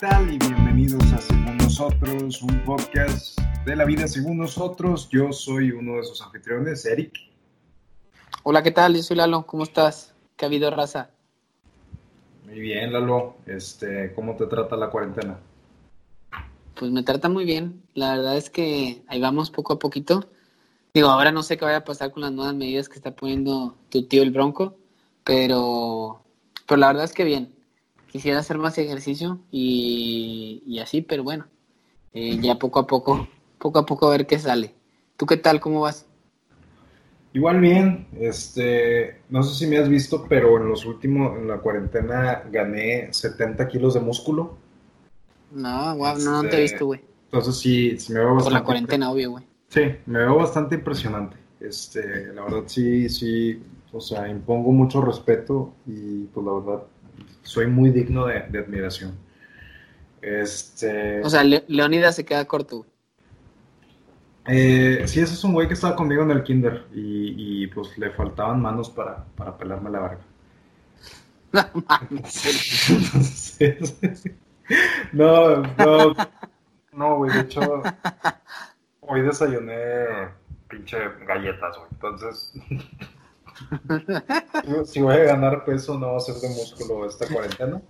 tal? Y bienvenidos a Según Nosotros, un podcast de la vida según nosotros. Yo soy uno de sus anfitriones, Eric. Hola, ¿qué tal? Yo soy Lalo, ¿cómo estás? ¿Qué ha habido, raza? Muy bien, Lalo. Este, ¿Cómo te trata la cuarentena? Pues me trata muy bien. La verdad es que ahí vamos poco a poquito. Digo, ahora no sé qué vaya a pasar con las nuevas medidas que está poniendo tu tío el Bronco, pero, pero la verdad es que bien quisiera hacer más ejercicio y, así, pero bueno, eh, ya poco a poco, poco a poco a ver qué sale. ¿Tú qué tal? ¿Cómo vas? Igual bien, este, no sé si me has visto, pero en los últimos, en la cuarentena gané 70 kilos de músculo. No, guau, no, te he este, visto, güey. Entonces sí, sí me veo bastante. Por la cuarentena, obvio, güey. Sí, me veo bastante impresionante. Este, la verdad sí, sí, o sea, impongo mucho respeto y pues la verdad soy muy digno de, admiración. Este... O sea, Leonidas se queda corto. Eh, sí, ese es un güey que estaba conmigo en el kinder y, pues le faltaban manos para, para pelarme la barba. no, no, no, güey, de hecho, hoy desayuné pinche galletas, güey, entonces si voy a ganar peso, no va a ser de músculo esta cuarentena.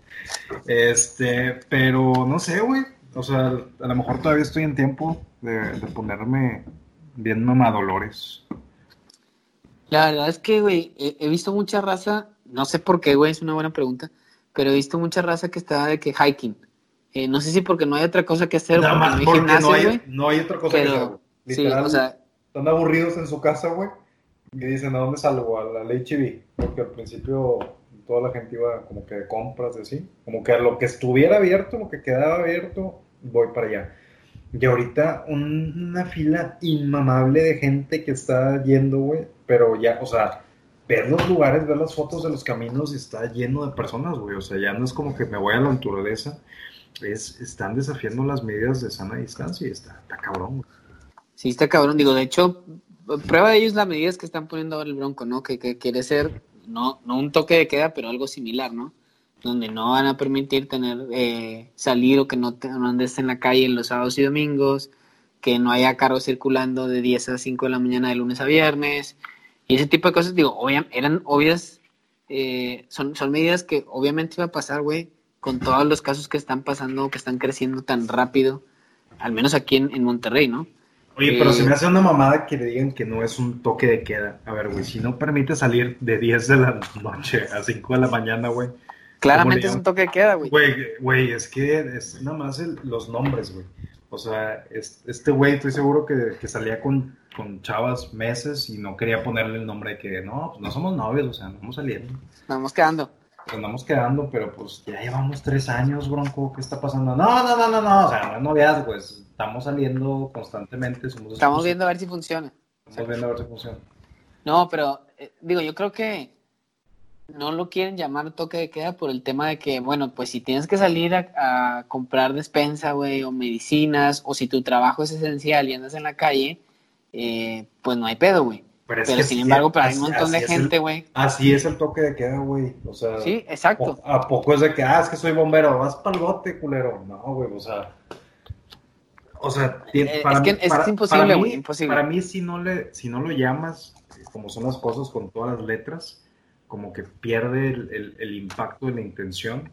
Este, pero no sé, güey. O sea, a lo mejor todavía estoy en tiempo de, ponerme bien mamadolores. La verdad es que, güey, he, visto mucha raza, no sé por qué, güey, es una buena pregunta, pero he visto mucha raza que está de que hiking. Eh, no sé si porque no hay otra cosa que hacer, Nada más porque no hay, no hay, otra cosa que hacer, Literal, están aburridos en su casa, güey y dicen, ¿a dónde salgo? A la HB, porque al principio toda la gente iba como que de compras y así, como que a lo que estuviera abierto, lo que quedaba abierto, voy para allá. Y ahorita una fila inmamable de gente que está yendo, güey, pero ya, o sea, ver los lugares, ver las fotos de los caminos y está lleno de personas, güey, o sea, ya no es como que me voy a la naturaleza, es, están desafiando las medidas de sana distancia y está, está cabrón, güey. Sí, está cabrón, digo, de hecho, prueba de ello es las medidas que están poniendo ahora el Bronco, ¿no? Que, quiere ser, no, no un toque de queda, pero algo similar, ¿no? Donde no van a permitir tener, eh, salir o que no, te, no andes en la calle los sábados y domingos, que no haya carros circulando de 10 a 5 de la mañana de lunes a viernes, y ese tipo de cosas, digo, eran obvias, eh, son, son medidas que obviamente iba a pasar, güey, con todos los casos que están pasando, que están creciendo tan rápido, al menos aquí en, en Monterrey, ¿no? Oye, pero si me hace una mamada que le digan que no es un toque de queda. A ver, güey, si no permite salir de 10 de la noche a 5 de la mañana, güey. Claramente es un toque de queda, güey. Güey, güey, es que es nada más los nombres, güey. O sea, este güey, estoy seguro que, que salía con, con, chavas meses y no quería ponerle el nombre de que no, pues no somos novios, o sea, no vamos saliendo. Nos vamos quedando. Nos vamos quedando, pero pues ya llevamos tres años, Bronco, ¿qué está pasando? No, no, no, no, no, o sea, no es noviazgo, pues estamos saliendo constantemente. estamos viendo a ver si funciona. Estamos viendo a ver si funciona. No, pero eh, digo, yo creo que no lo quieren llamar toque de queda por el tema de que, bueno, pues si tienes que salir a, comprar despensa, güey, o medicinas, o si tu trabajo es esencial y andas en la calle, eh, pues no hay pedo, güey. Pero, sin embargo, pero hay un montón de gente, güey. Así es el toque de queda, güey. O sea, sí, exacto. ¿A poco es de que, ah, es que soy bombero, vas para el bote, culero? No, güey, o sea, o sea, eh, para, es que es imposible, güey, imposible. Para mí, si no, le, si no lo llamas, como son las cosas con todas las letras, como que pierde el, impacto de la intención.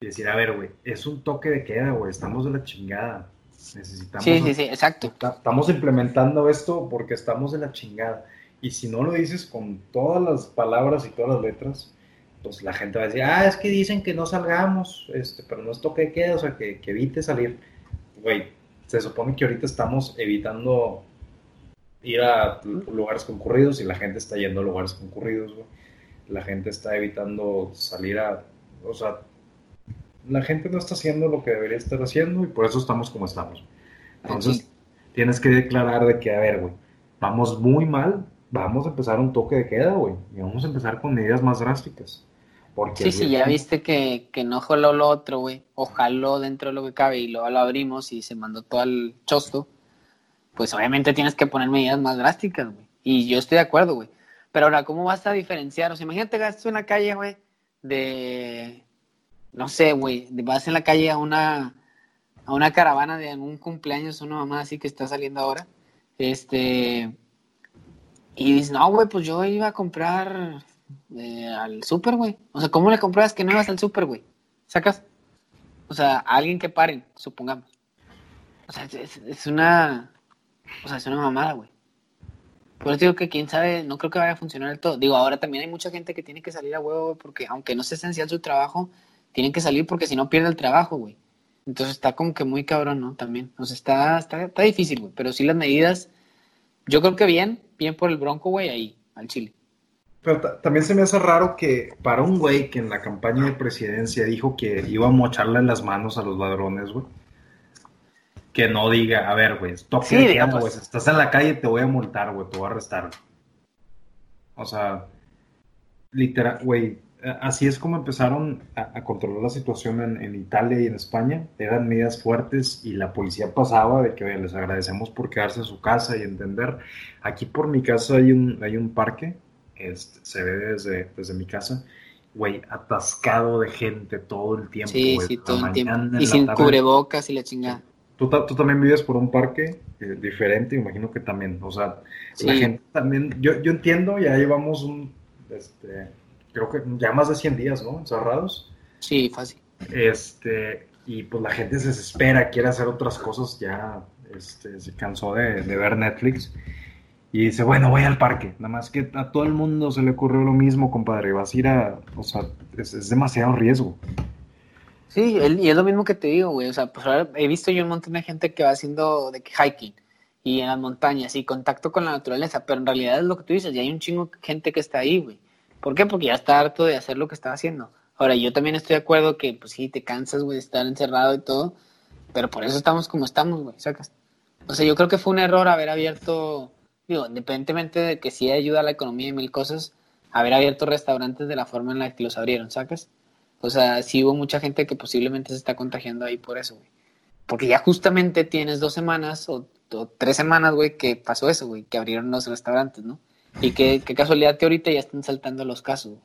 Y decir, a ver, güey, es un toque de queda, güey, estamos de la chingada. Necesitamos. Sí, sí, sí, exacto. Estamos implementando esto porque estamos de la chingada. Y si no lo dices con todas las palabras y todas las letras, pues la gente va a decir, ah, es que dicen que no salgamos, este, pero no es toque de queda, o sea, que, que evite salir. Güey, se supone que ahorita estamos evitando ir a lugares concurridos y la gente está yendo a lugares concurridos, güey. La gente está evitando salir a, o sea, la gente no está haciendo lo que debería estar haciendo y por eso estamos como estamos. Entonces, tienes que declarar de que, a ver, güey, vamos muy mal, vamos a empezar un toque de queda, güey, y vamos a empezar con medidas más drásticas sí, sí, ya viste que, que no jaló lo otro, güey. O jaló dentro de lo que cabe y luego lo abrimos y se mandó todo al chosto. Pues obviamente tienes que poner medidas más drásticas, güey. Y yo estoy de acuerdo, güey. Pero ahora, ¿cómo vas a diferenciar? O sea, imagínate gastas una calle, güey, de, no sé, güey, vas en la calle a una, a una caravana de un cumpleaños, una mamá así que está saliendo ahora, este, y dices, no, güey, pues yo iba a comprar eh, al súper, güey. O sea, ¿cómo le compras que no ibas al súper, güey? ¿Sacas? O sea, a alguien que paren, supongamos. O sea, es, una, o sea, es una mamada, güey. Por eso digo que quién sabe, no creo que vaya a funcionar del todo. Digo, ahora también hay mucha gente que tiene que salir a huevo, porque aunque no sea esencial su trabajo, tienen que salir porque si no pierde el trabajo, güey. Entonces está como que muy cabrón, ¿no? También. O sea, está, está, está difícil, güey. Pero sí las medidas, yo creo que bien, bien por el Bronco, güey, ahí, al Chile. Pero también se me hace raro que para un güey que en la campaña de presidencia dijo que iba a mocharle las manos a los ladrones, güey. Que no diga, a ver, güey, toque sí, estás en la calle te voy a multar, güey, te voy a arrestar. O sea, literal, güey, así es como empezaron a, controlar la situación en, Italia y en España. Eran medidas fuertes y la policía pasaba de que les agradecemos por quedarse en su casa y entender. Aquí por mi casa hay un, hay un parque, este, se ve desde, desde mi casa, güey, atascado de gente todo el tiempo. Sí, sí, todo el tiempo. Y sin cubrebocas y la chingada. ¿Tú, tú, también vives por un parque eh, diferente, imagino que también. O sea, la gente también, yo, yo entiendo, ya llevamos un, este, creo que ya más de 100 días, ¿no? Encerrados. Sí, fácil. Este, y pues la gente se desespera, quiere hacer otras cosas, ya este, se cansó de, ver Netflix. Y dice, bueno, voy al parque. Nada más que a todo el mundo se le ocurrió lo mismo, compadre. Vas a ir a. O sea, es, demasiado riesgo. Sí, y es lo mismo que te digo, güey. O sea, pues ahora he visto yo un montón de gente que va haciendo de hiking y en las montañas y contacto con la naturaleza, pero en realidad es lo que tú dices, y hay un chingo de gente que está ahí, güey. ¿Por qué? Porque ya está harto de hacer lo que estaba haciendo. Ahora, yo también estoy de acuerdo que, pues sí, te cansas, güey, de estar encerrado y todo, pero por eso estamos como estamos, güey, sacas. O sea, yo creo que fue un error haber abierto, digo, independientemente de que sí ayuda a la economía y mil cosas, haber abierto restaurantes de la forma en la que los abrieron, sacas. O sea, sí hubo mucha gente que posiblemente se está contagiando ahí por eso, güey. Porque ya justamente tienes dos semanas o tres semanas, güey, que pasó eso, güey, que abrieron los restaurantes, ¿no? Y qué, casualidad que ahorita ya están saltando los casos.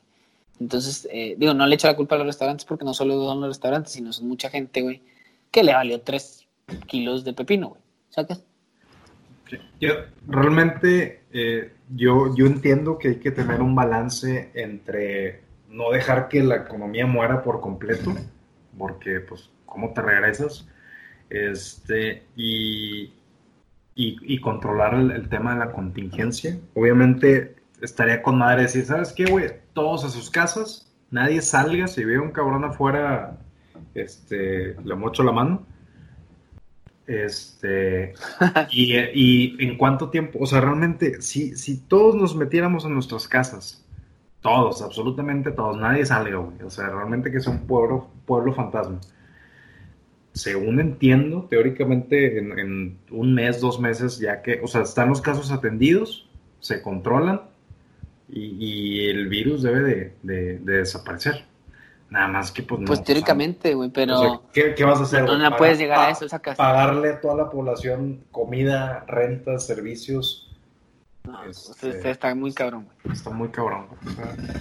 Entonces, eh, digo, no le echo la culpa a los restaurantes porque no solo son los restaurantes, sino son mucha gente, güey, que le valió tres kilos de pepino, güey. ¿Sacas? Yo, realmente, eh, yo, yo entiendo que hay que tener un balance entre no dejar que la economía muera por completo, porque, pues, ¿cómo te regresas? Este, y, y, controlar el, tema de la contingencia. Obviamente estaría con madre decir, ¿sabes qué, güey? Todos a sus casas, nadie salga, si ve un cabrón afuera, este, le mocho la mano. Este, y, y, en cuánto tiempo, o sea, realmente, si, si todos nos metiéramos en nuestras casas, todos, absolutamente todos, nadie salga, güey, o sea, realmente que es un pueblo, pueblo fantasma según entiendo, teóricamente en, un mes, dos meses, ya que, o sea, están los casos atendidos, se controlan y, el virus debe de, desaparecer. Nada más que pues no. Pues teóricamente, güey, pero... ¿qué, vas a hacer? No, no puedes llegar a eso, casa. Pagarle a toda la población comida, rentas, servicios este, está muy cabrón. Está muy cabrón.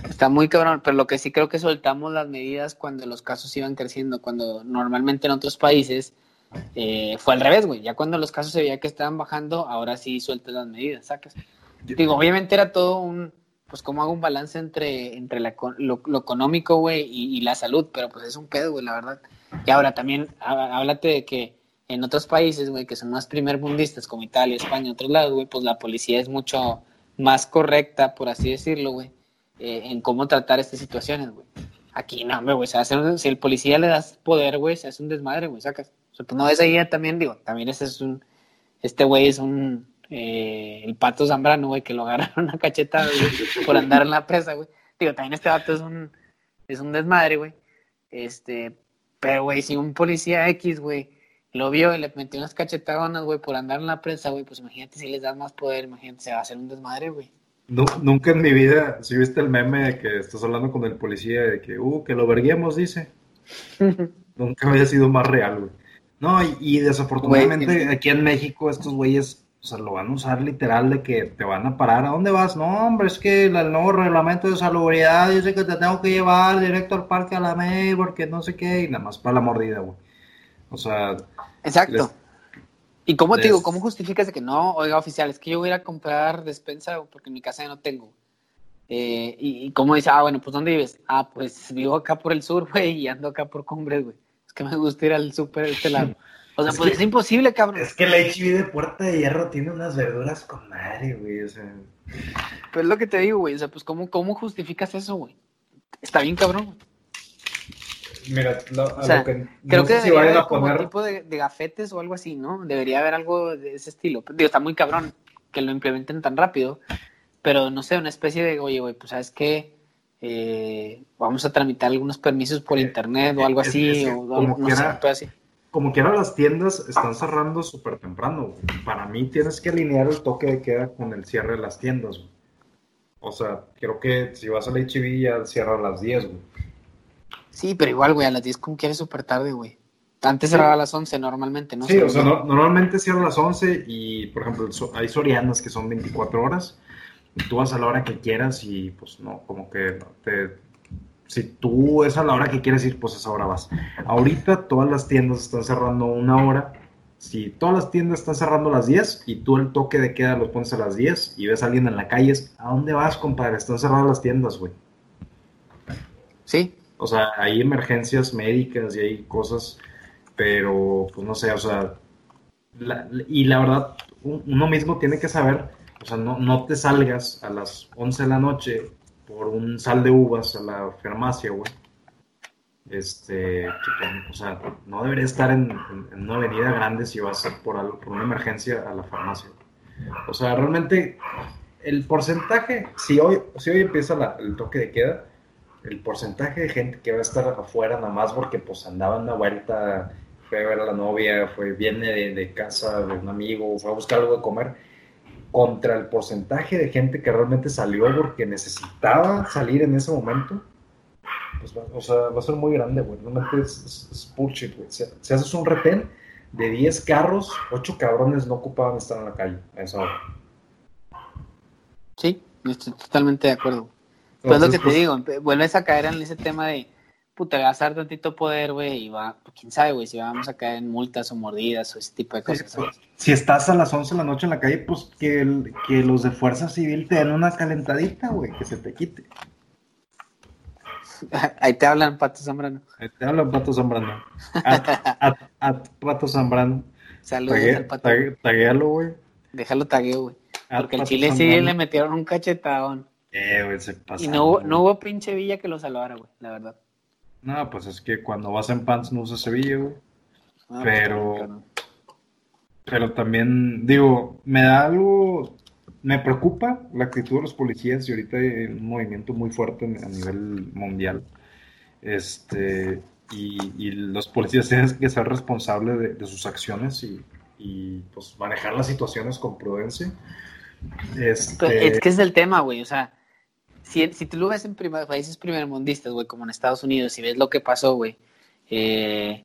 Está muy cabrón, pero lo que sí creo que soltamos las medidas cuando los casos iban creciendo, cuando normalmente en otros países eh, fue al revés, güey. Ya cuando los casos se veía que estaban bajando, ahora sí sueltas las medidas, sacas. Digo, obviamente era todo un, pues como hago un balance entre, entre lo, económico, güey, y, y, la salud, pero pues es un pedo, güey, la verdad. Y ahora también, háblate de que en otros países, güey, que son más primermundistas, como Italia, España, otros lados, güey, pues la policía es mucho más correcta, por así decirlo, güey, eh, en cómo tratar estas situaciones, güey. Aquí no, güey, se hace, si el policía le das poder, güey, se hace un desmadre, güey, sacas. No ves ahí también, digo, también ese es un, este güey es un, eh, el pato Zambrano, güey, que lo agarraron a cachetada, güey, por andar en la presa, güey. Digo, también este vato es un, es un desmadre, güey. Este, pero, güey, si un policía X, güey, lo vio y le metió unas cachetadonas, güey, por andar en la prensa, güey, pues imagínate si les das más poder, imagínate, se va a hacer un desmadre, güey. nunca en mi vida, si viste el meme de que estás hablando con el policía de que, uh, que lo verguemos, dice. nunca había sido más real, güey. No, y, desafortunadamente aquí en México estos güeyes O sea, lo van a usar literal de que te van a parar. ¿A dónde vas? No, hombre, es que el nuevo reglamento de salubridad dice que te tengo que llevar directo al parque a la May porque no sé qué, y nada más para la mordida, güey. O sea. Exacto. ¿Y cómo te digo? ¿Cómo justificas de que no, oiga, oficial, es que yo voy a ir a comprar despensa porque en mi casa ya no tengo? Eh, y, y cómo dice, ah, bueno, pues ¿dónde vives? Ah, pues vivo acá por el sur, güey, y ando acá por Cumbres, güey. Es que me gusta ir al súper de este lado. O sea, pues es imposible, cabrón. Es que el HB de Puerta de Hierro tiene unas verduras con madre, güey, o sea. Pues es lo que te digo, güey, o sea, pues ¿cómo, cómo justificas eso, güey? Está bien, cabrón. Mira, lo, O sea, lo que, creo no que sé si debería vayan haber a como poner. tipo de, de gafetes o algo así, ¿no? Debería haber algo de ese estilo. Digo, está muy cabrón que lo implementen tan rápido, pero no sé, una especie de, oye, güey, pues sabes qué, Eh, vamos a tramitar algunos permisos por internet o algo Es- así, es que o como algo, no quiera- pedo así. Como quiera, las tiendas están cerrando súper temprano. güey. Para mí tienes que alinear el toque de queda con el cierre de las tiendas. güey. O sea, creo que si vas al HB ya cierra a las 10, güey. Sí, pero igual, güey, a las 10 como quieres súper tarde, güey. Antes Sí. cerraba a las 11 normalmente, ¿no? Sí, o sea, no- normalmente cierra a las 11 y, por ejemplo, hay sorianas que son 24 horas. Y tú vas a la hora que quieras y, pues, no, como que no te... Si tú es a la hora que quieres ir, pues a esa hora vas. Ahorita todas las tiendas están cerrando una hora. Si todas las tiendas están cerrando a las 10 y tú el toque de queda lo pones a las 10 y ves a alguien en la calle, ¿a dónde vas, compadre? Están cerradas las tiendas, güey. Sí, O sea, hay emergencias médicas y hay cosas, pero pues no sé, o sea, la- y la verdad, un- uno mismo tiene que saber, o sea, no, no te salgas a las 11 de la noche por un sal de uvas a la farmacia, güey. Este, que, o sea, no debería estar en, en- en una avenida grande si vas por, algo, por una emergencia a la farmacia. O sea, realmente el porcentaje, si hoy, si hoy empieza la- el toque de queda, el porcentaje de gente que va a estar afuera nada más porque pues andaba en una vuelta, fue a ver a la novia, fue, viene de, de casa de un amigo, fue a buscar algo de comer, contra el porcentaje de gente que realmente salió porque necesitaba salir en ese momento, pues va, o sea, va a ser muy grande, güey. Realmente es, es- es bullshit, güey. Si, si haces un retén de 10 carros, 8 cabrones no ocupaban estar en la calle a esa hora. sí, estoy totalmente de acuerdo. Pues lo que te pues, digo, vuelves a caer en ese tema de, puta, le vas a dar tantito poder, güey, y va, pues, quién sabe, güey, si vamos a caer en multas o mordidas o ese tipo de cosas. ¿sabes? Si estás a las 11 de la noche en la calle, pues que, el- que los de Fuerza Civil te den una calentadita, güey, que se te quite. Ahí te hablan, Pato Zambrano. Ahí te habla Pato Zambrano. At, at- at Pato Zambrano. Saludos Tague- al Pato. tague- Taguéalo, güey. Déjalo tagueo, güey. Porque Pato Chile sí le metieron un cachetadón. Eh, güey, se pasa. Y no hubo, no hubo pinche villa que lo salvara, güey, la verdad. No, pues es que cuando vas en pants no usas Sevilla, güey. Ah, pues, Pero-. Pero también, digo, me da algo, me preocupa la actitud de los policías y ahorita hay un movimiento muy fuerte a nivel mundial. Este, y, y los policías tienen que ser responsables de, de sus acciones y, y, pues manejar las situaciones con prudencia. Este, es que es el tema, güey. O sea, si, si tú lo ves en primer- países primermundistas, güey, como en Estados Unidos, y ves lo que pasó, güey, eh,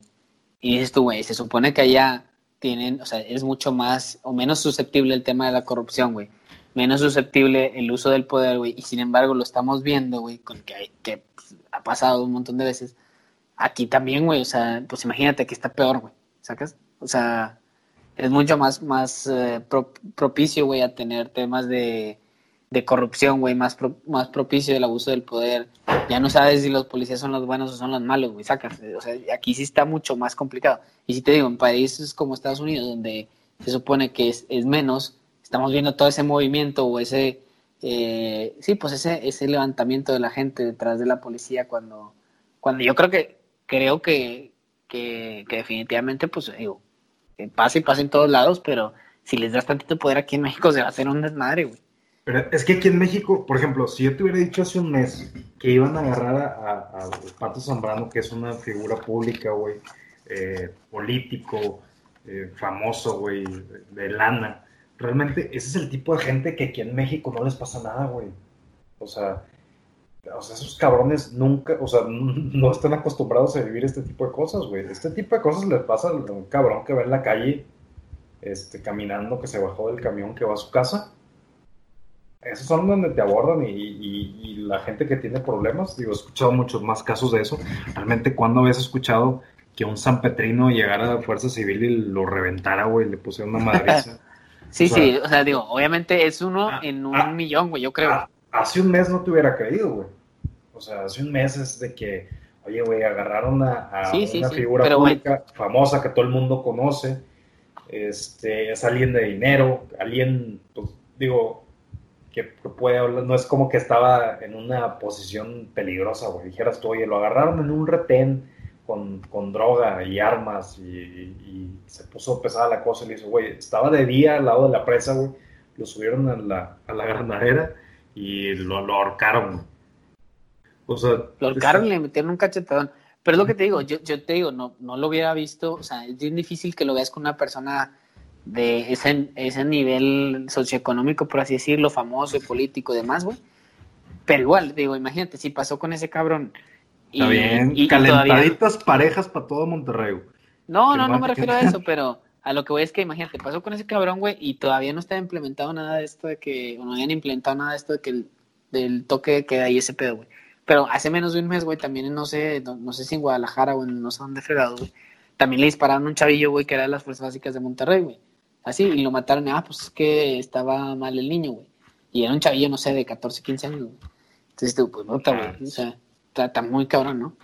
y dices tú, güey, se supone que allá tienen, o sea, es mucho más o menos susceptible el tema de la corrupción, güey. Menos susceptible el uso del poder, güey. Y sin embargo, lo estamos viendo, güey, con que, que ha pasado un montón de veces. Aquí también, güey, o sea, pues imagínate que está peor, güey. ¿Sacas? O sea, es mucho más, más eh, pro- propicio, güey, a tener temas de, de corrupción, güey, más, pro- más propicio del abuso del poder. Ya no sabes si los policías son los buenos o son los malos, güey, sacas. O sea, aquí sí está mucho más complicado. Y si te digo, en países como Estados Unidos, donde se supone que es, es menos, estamos viendo todo ese movimiento o ese, eh, sí, pues ese, ese levantamiento de la gente detrás de la policía cuando, cuando yo creo que, creo que, que, que definitivamente, pues digo, pasa y pasa en todos lados, pero si les das tantito poder aquí en México se va a hacer un desmadre, güey. Pero es que aquí en México, por ejemplo, si yo te hubiera dicho hace un mes que iban a agarrar a, a- Pato Zambrano, que es una figura pública, güey, eh, político, eh, famoso, güey, de, de lana, realmente ese es el tipo de gente que aquí en México no les pasa nada, güey. O sea, o sea, esos cabrones nunca, o sea, no están acostumbrados a vivir este tipo de cosas, güey. Este tipo de cosas les pasa a un cabrón que va en la calle este, caminando que se bajó del camión que va a su casa. Esos son donde te abordan y, la gente que tiene problemas, digo, he escuchado muchos más casos de eso. Realmente, ¿cuándo habías escuchado que un San Petrino llegara a la Fuerza Civil y lo reventara, güey, le pusiera una madriza? sí, sí, o sea, digo, obviamente es uno ah, en un ah, millón, güey, yo creo. Ah, hace un mes no te hubiera creído, güey. O sea, hace un mes es de que, oye, güey, agarraron a, una figura pública famosa que todo el mundo conoce, este, es alguien de dinero, alguien, pues, digo, que, puede hablar, no es como que estaba en una posición peligrosa, güey. Dijeras tú, oye, lo agarraron en un retén con, con droga y armas y, se puso pesada la cosa y le dice, güey, estaba de día al lado de la presa, güey. Lo subieron a la, a la granadera y lo, lo ahorcaron. O sea, lo ahorcaron y le metieron un cachetadón. Pero es lo que te digo, yo, yo te digo, no, no lo hubiera visto, o sea, es bien difícil que lo veas con una persona de ese, ese nivel socioeconómico, por así decirlo, famoso y político y demás, güey. Pero igual, digo, imagínate, si pasó con ese cabrón. Y, Está bien, y, calentaditas parejas para todo Monterrey. No, no, no me refiero a eso, pero a lo que voy es que imagínate, pasó con ese cabrón, güey, y todavía no está implementado nada de esto de que, o no habían implementado nada de esto de que el, del toque que ahí ese pedo, güey. Pero hace menos de un mes, güey, también no sé, no, sé si en Guadalajara o en no sé dónde fregado, güey. También le dispararon a un chavillo, güey, que era de las fuerzas básicas de Monterrey, güey. Así, y lo mataron, ah, pues es que estaba mal el niño, güey. Y era un chavillo, no sé, de 14, 15 años, güey. Entonces, pues, nota, güey. Ah, o sea, está, muy cabrón, ¿no?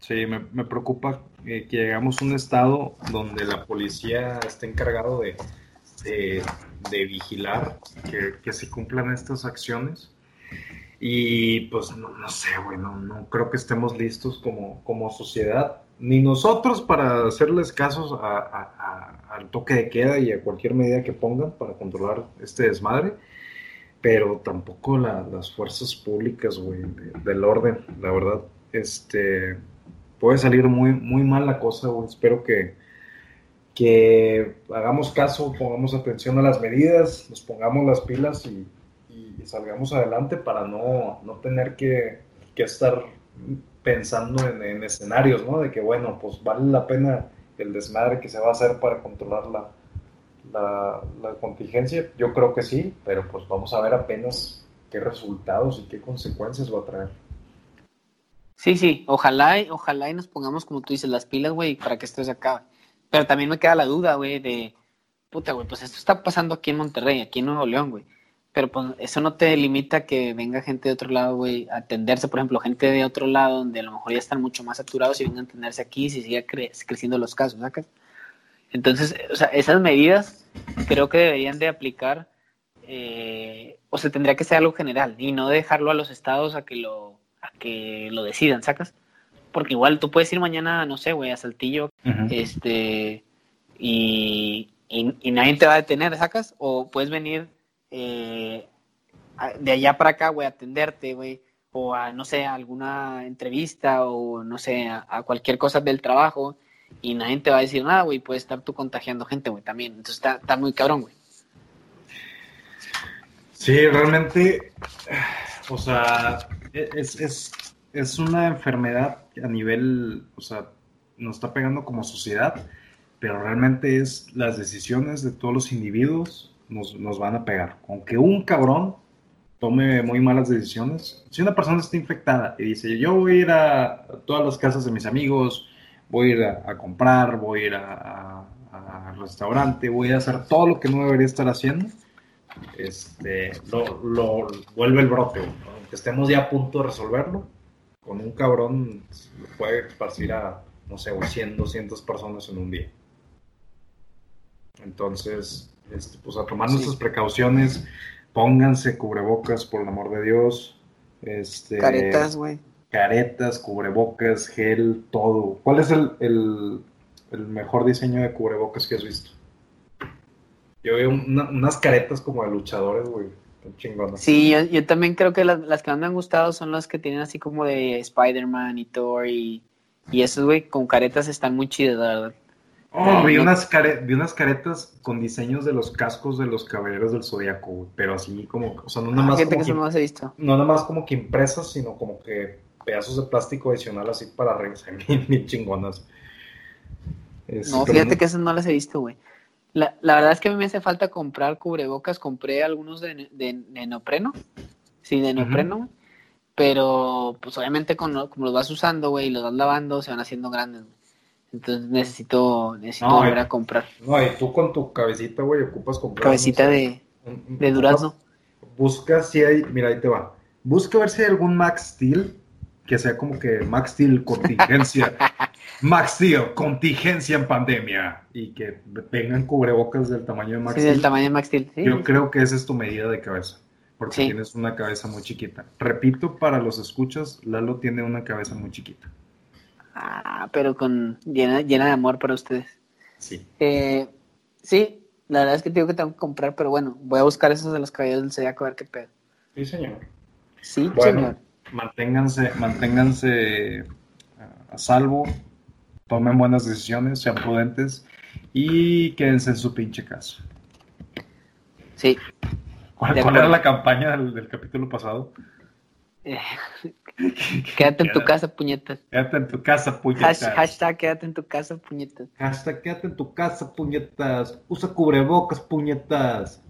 Sí, me, me preocupa eh, que llegamos a un estado donde la policía esté encargado de, de, vigilar que, que, se cumplan estas acciones. Y pues no, no sé, güey, no, no, creo que estemos listos como, como sociedad, ni nosotros para hacerles casos al toque de queda y a cualquier medida que pongan para controlar este desmadre, pero tampoco las fuerzas públicas, güey, del orden, la verdad. Este, puede salir muy, muy mal la cosa, Espero que, que hagamos caso, pongamos atención a las medidas, nos pongamos las pilas y, salgamos adelante para no, tener que, estar pensando en, escenarios, ¿no? De que, bueno, pues vale la pena el desmadre que se va a hacer para controlar la, la, contingencia. Yo creo que sí, pero pues vamos a ver apenas qué resultados y qué consecuencias va a traer. Sí, sí, ojalá, ojalá y nos pongamos, como tú dices, las pilas, güey, para que esto se acabe. Pero también me queda la duda, güey, de, puta, güey, pues esto está pasando aquí en Monterrey, aquí en Nuevo León, güey. Pero pues eso no te limita que venga gente de otro lado, güey, a atenderse, por ejemplo, gente de otro lado donde a lo mejor ya están mucho más saturados y vengan a atenderse aquí si sigue creciendo los casos, ¿sacas? Entonces, o sea, esas medidas creo que deberían de aplicar, eh, o sea, tendría que ser algo general y no dejarlo a los estados a que lo que lo decidan, ¿sacas? Porque igual tú puedes ir mañana, no sé, güey, a Saltillo, este, y, y, nadie te va a detener, ¿sacas? O puedes venir eh, de allá para acá, güey, atenderte, güey, o a, no sé, a alguna entrevista o, no sé, a, cualquier cosa del trabajo y nadie te va a decir nada, güey, puedes estar tú contagiando gente, güey, también. Entonces está, está muy cabrón, güey. Sí, realmente, o sea, es, es, es una enfermedad a nivel, o sea, nos está pegando como sociedad, pero realmente es las decisiones de todos los individuos nos, nos, van a pegar. Aunque un cabrón tome muy malas decisiones, si una persona está infectada y dice, yo voy a ir a todas las casas de mis amigos, voy a ir a, comprar, voy a ir al restaurante, voy a hacer todo lo que no debería estar haciendo, este, lo, lo vuelve el brote estemos ya a punto de resolverlo, con un cabrón puede esparcir a, no sé, 100, 200 personas en un día. Entonces, este, pues a tomar nuestras precauciones, pónganse cubrebocas, por el amor de Dios. Este, caretas, güey. Caretas, cubrebocas, gel, todo. ¿Cuál es el, el, mejor diseño de cubrebocas que has visto? Yo veo unas caretas como de luchadores, güey Sí, yo, también creo que las, que más me han gustado son las que tienen así como de Spider-Man y Thor y, y esos, güey, con caretas están muy chidas, verdad. Oh, vi unas, vi unas caretas con diseños de los cascos de los caballeros del Zodíaco, pero así como, o sea, no nada más. como que, visto. No nada más como que impresas, sino como que pedazos de plástico adicional así para arriba, bien, chingonas. no, fíjate que esas no las he visto, güey. La, la, verdad es que a mí me hace falta comprar cubrebocas. Compré algunos de, de, neopreno. Sí, de neopreno. Pero, pues obviamente, como los vas usando, güey, y los vas lavando, se van haciendo grandes. Entonces necesito, necesito volver a comprar. No, y tú con tu cabecita, güey, ocupas comprar. Cabecita de, de durazno. Busca si hay, mira, ahí te va. Busca ver si hay algún Max Steel que sea como que Max Steel contingencia. Max Steel, contingencia en pandemia. Y que vengan cubrebocas del tamaño de Max sí, Steel. del tamaño de Max Steel. Yo creo que esa es tu medida de cabeza. Porque tienes una cabeza muy chiquita. Repito, para los escuchas, Lalo tiene una cabeza muy chiquita. Ah, pero con llena, llena de amor para ustedes. Sí. Eh, sí, la verdad es que tengo que tengo que comprar, pero bueno, voy a buscar esos de los caballos del Zodiaco a ver qué pedo. Sí, señor. Sí, señor. Manténganse, manténganse a salvo, tomen buenas decisiones, sean prudentes y quédense en su pinche casa. Sí. ¿Cuál, era la campaña del, capítulo pasado? quédate en tu casa, puñetas. Quédate en tu casa, puñetas. hashtag quédate en tu casa, puñetas. Hashtag quédate en tu casa, puñetas. Usa cubrebocas, puñetas.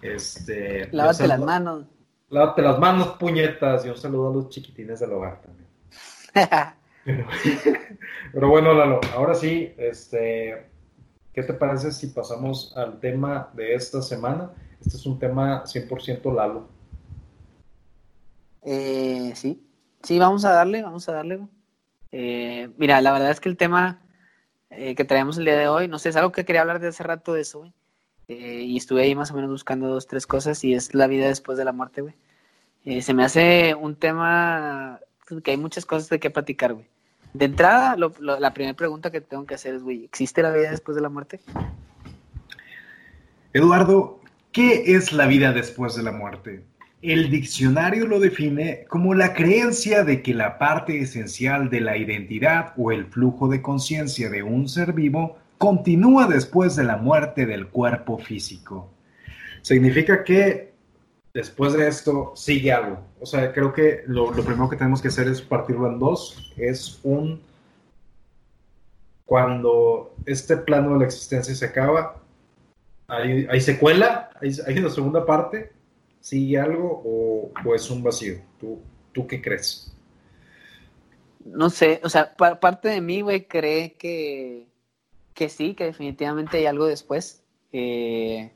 Este. Lávate las manos. Lávate las manos, puñetas. Y un saludo a los chiquitines del hogar también. pero, bueno, Lalo, ahora sí, este. ¿Qué te parece si pasamos al tema de esta semana? Este es un tema 100% Lalo. Eh, sí, sí, vamos a darle, vamos a darle. Eh, mira, la verdad es que el tema eh, que traemos el día de hoy, no sé, es algo que quería hablar de hace rato de eso, güey. Eh, y estuve ahí más o menos buscando dos, tres cosas y es la vida después de la muerte, güey. se me hace un tema que hay muchas cosas de qué platicar, güey. De entrada, la primera pregunta que tengo que hacer es, güey, ¿existe la vida después de la muerte? Eduardo, ¿qué es la vida después de la muerte? El diccionario lo define como la creencia de que la parte esencial de la identidad o el flujo de conciencia de un ser vivo continúa después de la muerte del cuerpo físico. Significa que después de esto sigue algo. O sea, creo que lo, primero que tenemos que hacer es partirlo en dos. Es un... Cuando este plano de la existencia se acaba, hay, secuela, hay, hay una segunda parte sigue algo o, es un vacío? ¿Tú, ¿Tú qué crees? No sé, o sea, parte de mí, güey, cree que, que sí, que definitivamente hay algo después. Eh,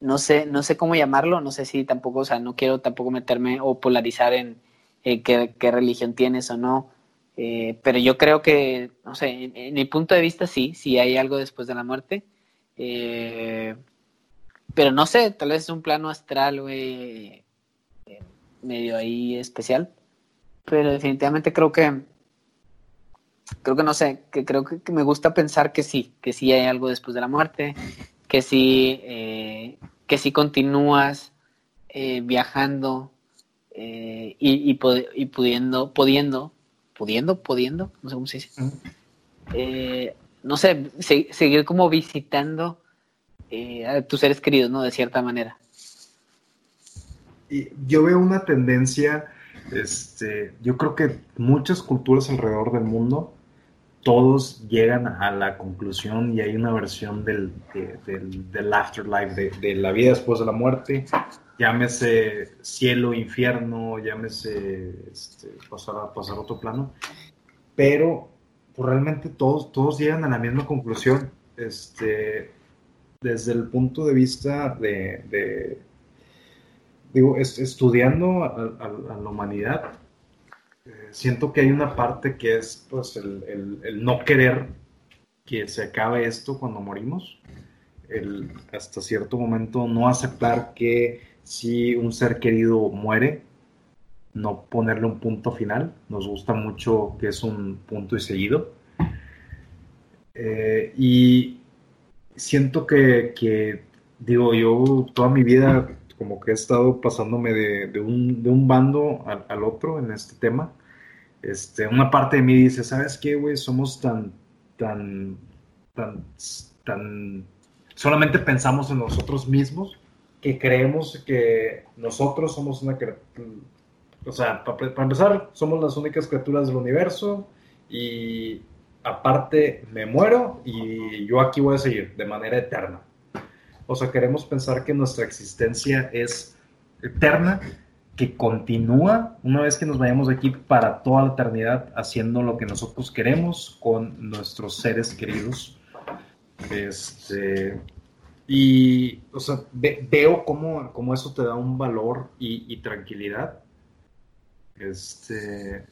no sé, no sé cómo llamarlo, no sé si tampoco, o sea, no quiero tampoco meterme o polarizar en qué, religión tienes o no. Eh, pero yo creo que, no sé, en, mi punto de vista sí, sí hay algo después de la muerte. Eh, pero no sé, tal vez es un plano astral, güey, medio ahí especial. Pero definitivamente creo que, creo que no sé, que creo que, me gusta pensar que sí, que sí hay algo después de la muerte, que sí, eh, que sí continúas eh, viajando eh, y, y, pudiendo, pudiendo, pudiendo, pudiendo, no sé cómo se dice. no sé, seguir como visitando eh, a tus seres queridos, ¿no? De cierta manera. Yo veo una tendencia, este, yo creo que muchas culturas alrededor del mundo, todos llegan a la conclusión y hay una versión del, del, afterlife, de, la vida después de la muerte, llámese cielo, infierno, llámese este, pasar, a, pasar otro plano, pero pues, realmente todos, todos llegan a la misma conclusión. Este, desde el punto de vista de, digo, estudiando a, la humanidad, eh, siento que hay una parte que es pues el, no querer que se acabe esto cuando morimos, el hasta cierto momento no aceptar que si un ser querido muere, no ponerle un punto final, nos gusta mucho que es un punto y seguido. Eh, y siento que, digo, yo toda mi vida como que he estado pasándome de, un, bando al, otro en este tema. Este, una parte de mí dice, ¿sabes qué, güey? Somos tan, tan, tan, tan, solamente pensamos en nosotros mismos que creemos que nosotros somos una o sea, para, para empezar, somos las únicas criaturas del universo y aparte me muero y yo aquí voy a seguir de manera eterna. O sea, queremos pensar que nuestra existencia es eterna, que continúa una vez que nos vayamos de aquí para toda la eternidad haciendo lo que nosotros queremos con nuestros seres queridos. Este, y, o sea, veo cómo, cómo, eso te da un valor y, tranquilidad. Este,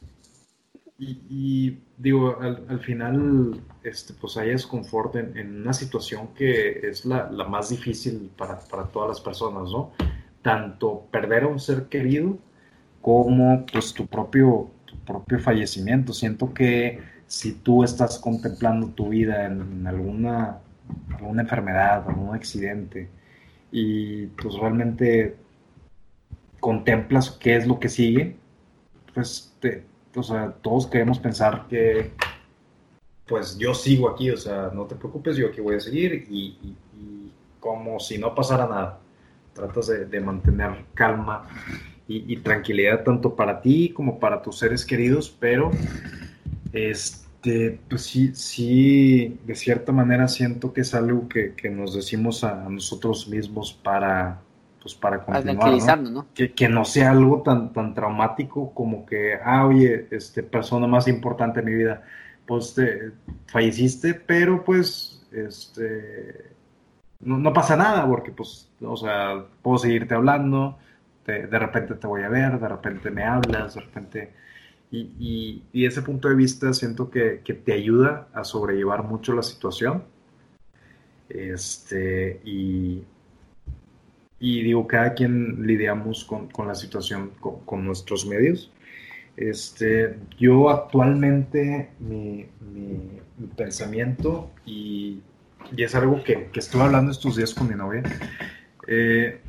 y, digo, al, final, este, pues hay desconfort en, en, una situación que es la, la más difícil para, para, todas las personas, ¿no? Tanto perder a un ser querido como pues tu propio, tu propio fallecimiento. Siento que si tú estás contemplando tu vida en alguna alguna enfermedad, algún accidente, y pues realmente contemplas qué es lo que sigue, pues o sea, todos queremos pensar que pues yo sigo aquí, o sea, no te preocupes, yo aquí voy a seguir y, como si no pasara nada. Tratas de, mantener calma y, tranquilidad tanto para ti como para tus seres queridos, pero este, pues sí, sí, de cierta manera siento que es algo que, nos decimos a, nosotros mismos para, pues para continuar, ¿no? Que, no sea algo tan, tan traumático como que, ah, oye, este, persona más importante en mi vida, pues te, falleciste, pero pues, este, no, pasa nada, porque pues, o sea, puedo seguirte hablando, de repente te voy a ver, de repente me hablas, de repente y, ese punto de vista siento que, te ayuda a sobrellevar mucho la situación. Este, y, digo, cada quien lidiamos con, la situación con, nuestros medios. Este, yo actualmente mi, pensamiento, y, es algo que, que, estuve hablando estos días con mi novia, eh,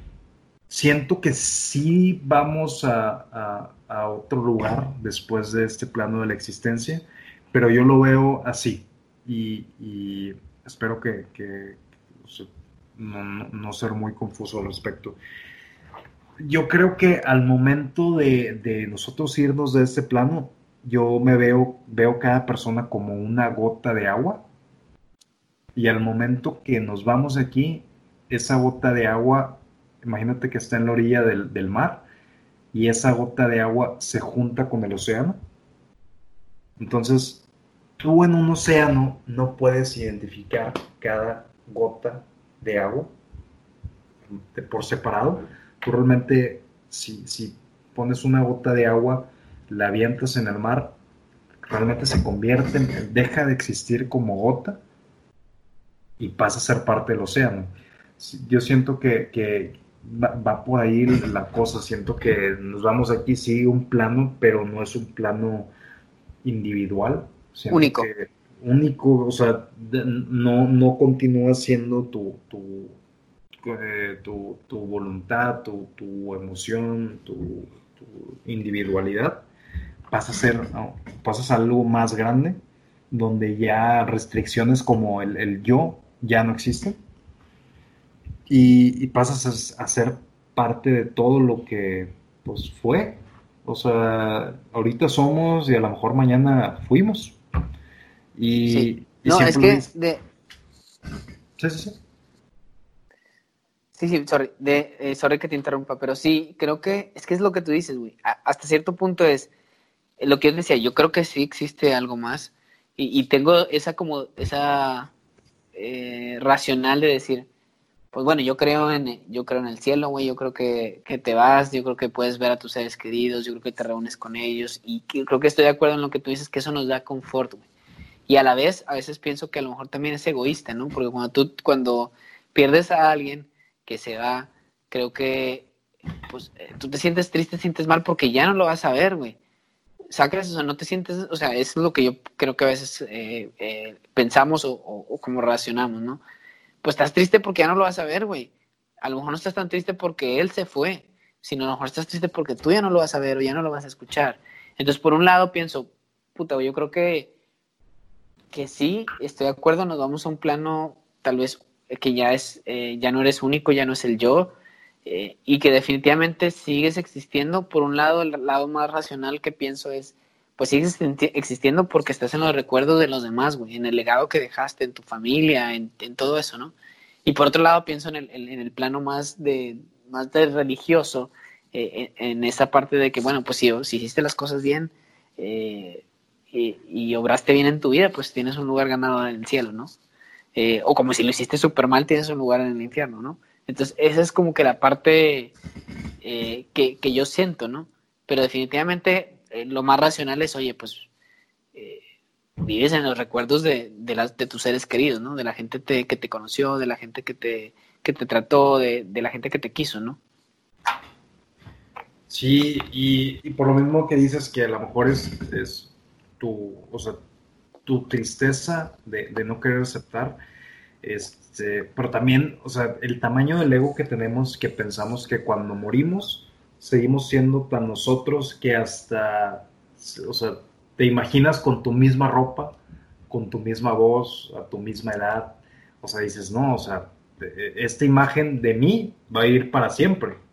siento que sí vamos a, otro lugar después de este plano de la existencia, pero yo lo veo así y, espero que, no, ser muy confuso al respecto. Yo creo que al momento de, nosotros irnos de este plano, yo me veo, veo cada persona como una gota de agua y al momento que nos vamos de aquí, esa gota de agua imagínate que está en la orilla del, mar y esa gota de agua se junta con el océano. Entonces, tú en un océano no puedes identificar cada gota de agua por separado. Tú realmente, si, si pones una gota de agua, la avientas en el mar, realmente se convierte, en, deja de existir como gota y pasa a ser parte del océano. Yo siento que, que va, por ahí la cosa. Siento que nos vamos aquí, sí, un plano, pero no es un plano individual. único. Único, o sea, no, no continúa siendo tu, eh, tu, tu voluntad, tu, tu emoción, tu, individualidad. Pasa a ser, pasas a algo más grande, donde ya restricciones como el, el yo ya no existen y, pasas a, ser parte de todo lo que pues fue. O sea, ahorita somos y a lo mejor mañana fuimos. Y, sí. no, es que de... Sí, sí, sí. Sí, sí, sorry, de, eh, sorry que te interrumpa, pero sí, creo que es que es lo que tú dices, güey. hasta cierto punto es lo que yo decía, yo creo que sí existe algo más y, tengo esa como, esa eh, racional de decir, pues bueno, yo creo en, yo creo en el cielo, güey, yo creo que, te vas, yo creo que puedes ver a tus seres queridos, yo creo que te reúnes con ellos y creo que estoy de acuerdo en lo que tú dices, que eso nos da confort, güey. Y a la vez, a veces pienso que a lo mejor también es egoísta, ¿no? Porque cuando tú, cuando pierdes a alguien que se va, creo que, pues, eh, tú te sientes triste, te sientes mal porque ya no lo vas a ver, güey. Sacas, o sea, no te sientes, o sea, es lo que yo creo que a veces eh, eh, pensamos o, o como relacionamos, ¿no? pues estás triste porque ya no lo vas a ver, güey. A lo mejor no estás tan triste porque él se fue, sino a lo mejor estás triste porque tú ya no lo vas a ver o ya no lo vas a escuchar. Entonces, por un lado pienso, puta, yo creo que, que sí, estoy de acuerdo, nos vamos a un plano tal vez que ya es, eh, ya no eres único, ya no es el yo, eh, y que definitivamente sigues existiendo. Por un lado, el lado más racional que pienso es, pues sigues existiendo porque estás en los recuerdos de los demás, güey, en el legado que dejaste, en tu familia, en, todo eso, ¿no? Y por otro lado pienso en el, en el plano más de, más de religioso, eh, en, esa parte de que, bueno, pues si, si hiciste las cosas bien eh, y, obraste bien en tu vida, pues tienes un lugar ganado en el cielo, ¿no? Eh, o como si lo hiciste súper mal, tienes un lugar en el infierno, ¿no? Entonces, esa es como que la parte que, que, yo siento, ¿no? Pero definitivamente lo más racional es, oye, pues vives en los recuerdos de, de, las, de tus seres queridos, ¿no? De la gente que te conoció, de la gente que te, que te trató, de, de la gente que te quiso, ¿no? Sí, y, por lo mismo que dices que a lo mejor es tu, o sea, tu tristeza de, no querer aceptar, este, pero también, o sea, el tamaño del ego que tenemos, que pensamos que cuando morimos seguimos siendo tan nosotros que hasta, o sea, te imaginas con tu misma ropa, con tu misma voz, a tu misma edad, o sea, dices, no, o sea, esta imagen de mí va a ir para siempre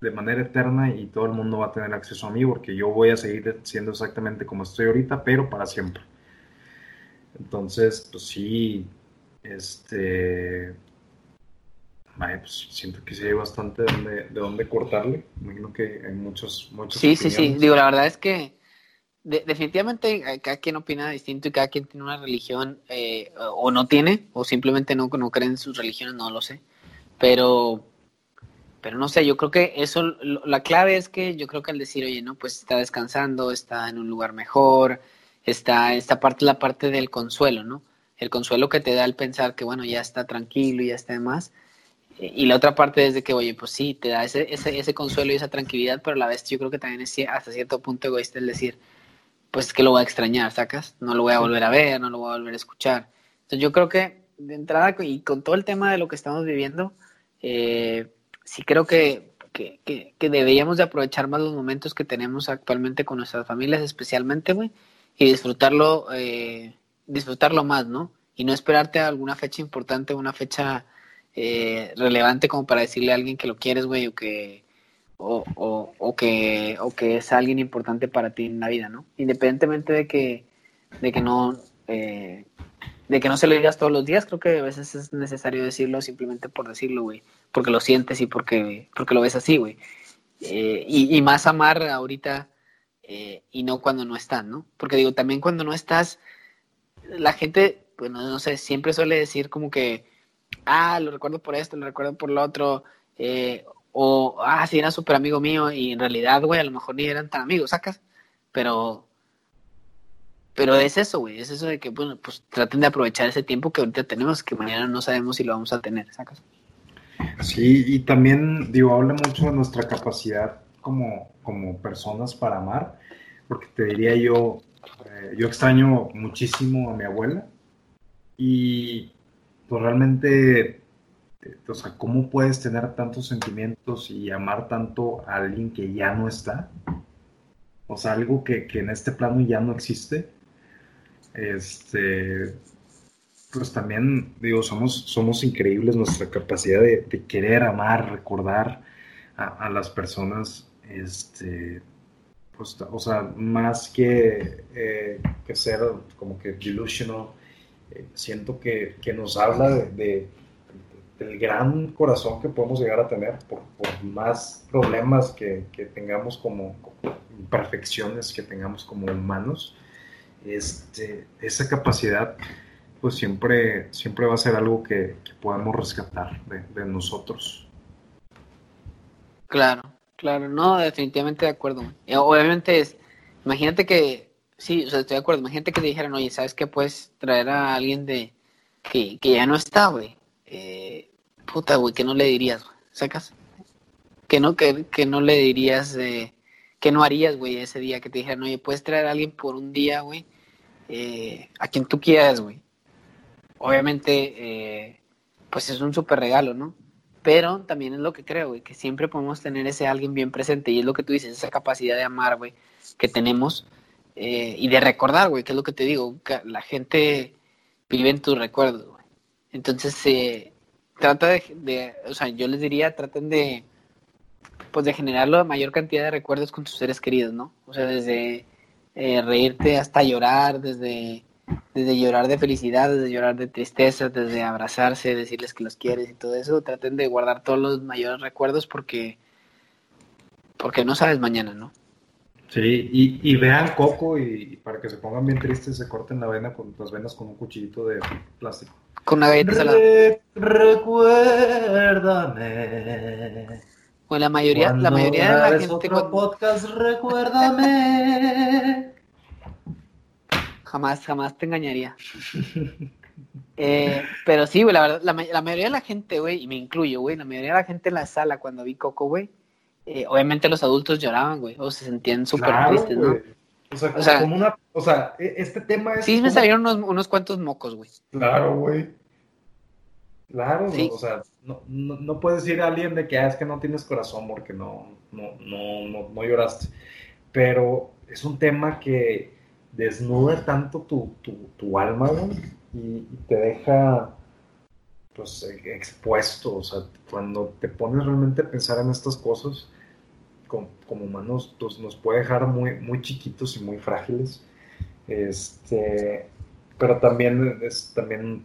de manera eterna y todo el mundo va a tener acceso a mí porque yo voy a seguir siendo exactamente como estoy ahorita, pero para siempre. Entonces, pues sí, este, pues siento que sí hay bastante de dónde, de dónde cortarle. Imagino que hay muchos, muchos. Sí, sí, sí. Digo, la verdad es que definitivamente cada quien opina distinto y cada quien tiene una religión eh, o no tiene o simplemente no, no cree en sus religiones, no lo sé. Pero pero no sé, yo creo que eso, la clave es que yo creo que al decir, oye, no, pues está descansando, está en un lugar mejor, está esta parte, la parte del consuelo, ¿no? El consuelo que te da el pensar que, bueno, ya está tranquilo y ya está demás. Y la otra parte es de que, oye, pues sí, te da ese, ese, ese consuelo y esa tranquilidad, pero a la vez yo creo que también es hasta cierto punto egoísta el decir, pues que lo voy a extrañar, ¿sacas? No lo voy a volver a ver, no lo voy a volver a escuchar. Entonces yo creo que de entrada y con todo el tema de lo que estamos viviendo, eh, sí creo que, que, deberíamos de aprovechar más los momentos que tenemos actualmente con nuestras familias, especialmente, güey, y disfrutarlo, eh, disfrutarlo más, ¿no? Y no esperarte a alguna fecha importante, una fecha eh, relevante como para decirle a alguien que lo quieres, güey, o que, o, o, que, o que es alguien importante para ti en la vida, ¿no? Independientemente de que, de que no, eh, de que no se lo digas todos los días, creo que a veces es necesario decirlo simplemente por decirlo, güey, porque lo sientes y porque, porque lo ves así, güey. Eh, y, más amar ahorita eh, y no cuando no están, ¿no? Porque digo, también cuando no estás, la gente, bueno, no sé, siempre suele decir como que, ah, lo recuerdo por esto, lo recuerdo por lo otro, eh, o, ah, sí, era súper amigo mío, y en realidad, güey, a lo mejor ni eran tan amigos, sacas, pero pero es eso, güey, es eso de que, bueno, pues traten de aprovechar ese tiempo que ahorita tenemos, que mañana no sabemos si lo vamos a tener, ¿sacas? Sí, y también, digo, habla mucho de nuestra capacidad como, como personas para amar, porque te diría yo, eh, yo extraño muchísimo a mi abuela y pues realmente, eh, o sea, ¿cómo puedes tener tantos sentimientos y amar tanto a alguien que ya no está? O sea, algo que, que en este plano ya no existe este, pues también, digo, somos, somos increíbles nuestra capacidad de, querer amar, recordar a, las personas, este, pues, o sea, más que, eh, que ser como que delusional, eh, siento que, nos habla de, del gran corazón que podemos llegar a tener por, más problemas que, que tengamos como imperfecciones que tengamos como humanos este, esa capacidad pues siempre, siempre va a ser algo que, podemos rescatar de, nosotros. Claro, claro, no, definitivamente de acuerdo. Eh, obviamente es, imagínate que, sí, o sea, estoy de acuerdo, imagínate que te dijeran, oye, ¿sabes qué? Puedes traer a alguien de que, ya no está, güey. Eh, puta, güey, que no le dirías, ¿sacas? Que no, que, que no le dirías, eh, que no harías, güey, ese día que te dijeran, oye, puedes traer a alguien por un día, güey, eh, a quien tú quieras, güey. Obviamente, eh, pues es un súper regalo, ¿no? Pero también es lo que creo, güey, que siempre podemos tener ese alguien bien presente y es lo que tú dices, esa capacidad de amar, güey, que tenemos eh, y de recordar, güey, que es lo que te digo, la gente vive en tus recuerdos, güey. Entonces, trata de, de, o sea, yo les diría, traten de, pues de generar la mayor cantidad de recuerdos con tus seres queridos, ¿no? O sea, desde eh, reírte hasta llorar, desde, desde llorar de felicidad, desde llorar de tristeza, desde abrazarse, decirles que los quieres y todo eso. Traten de guardar todos los mayores recuerdos porque, porque no sabes mañana, ¿no? Sí, y, y vean Coco y, para que se pongan bien tristes se corten la vena con las venas con un cuchillito de plástico. Con una galleta salada. recuérdame. Pues la mayoría, la mayoría de la gente otro cuando- podcast, recuérdame. jamás, jamás te engañaría. Eh, pero sí, güey, la verdad, la, ma- la mayoría de la gente, güey, y me incluyo, güey, la mayoría de la gente en la sala cuando vi Coco, güey, eh, obviamente los adultos lloraban, güey, o se sentían súper Claro, tristes, ¿no? güey. O sea, O sea- como una, o sea, e- este tema es Sí, me salieron unos, unos cuantos mocos, güey. Claro, güey. Claro, Sí. o sea, no, no, no puedes decir a alguien de que ah, es que no tienes corazón porque no, no, no, no, lloraste. Pero es un tema que desnuda tanto tu, tu, tu alma, güey, y, y te deja pues e- expuesto. O sea, cuando te pones realmente a pensar en estas cosas, como, como humanos, pues, nos puede dejar muy, muy chiquitos y muy frágiles. Este, pero también es también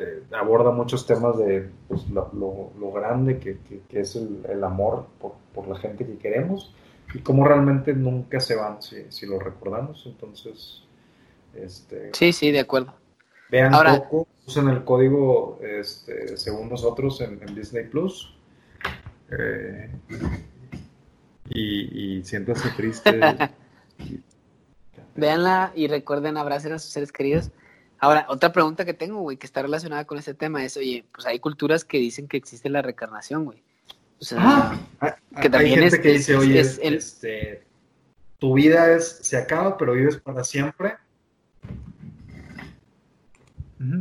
eh, aborda muchos temas de pues, lo, lo- lo grande que, que- que es el, el amor por, por la gente que queremos y cómo realmente nunca se van si, si lo recordamos. Entonces, este, Sí, sí, de acuerdo. vean Ahora- Coco, usen el código este, según nosotros en, en Disney Plus. eh, y, y siéntanse tristes. Véanla y recuerden abrazar a sus seres queridos. Ahora, otra pregunta que tengo, güey, que está relacionada con ese tema es, oye, pues hay culturas que dicen que existe la reencarnación, güey. O sea, Ah, que hay también gente es- que es- dice, oye, es el- este, tu vida es, se acaba, pero vives para siempre.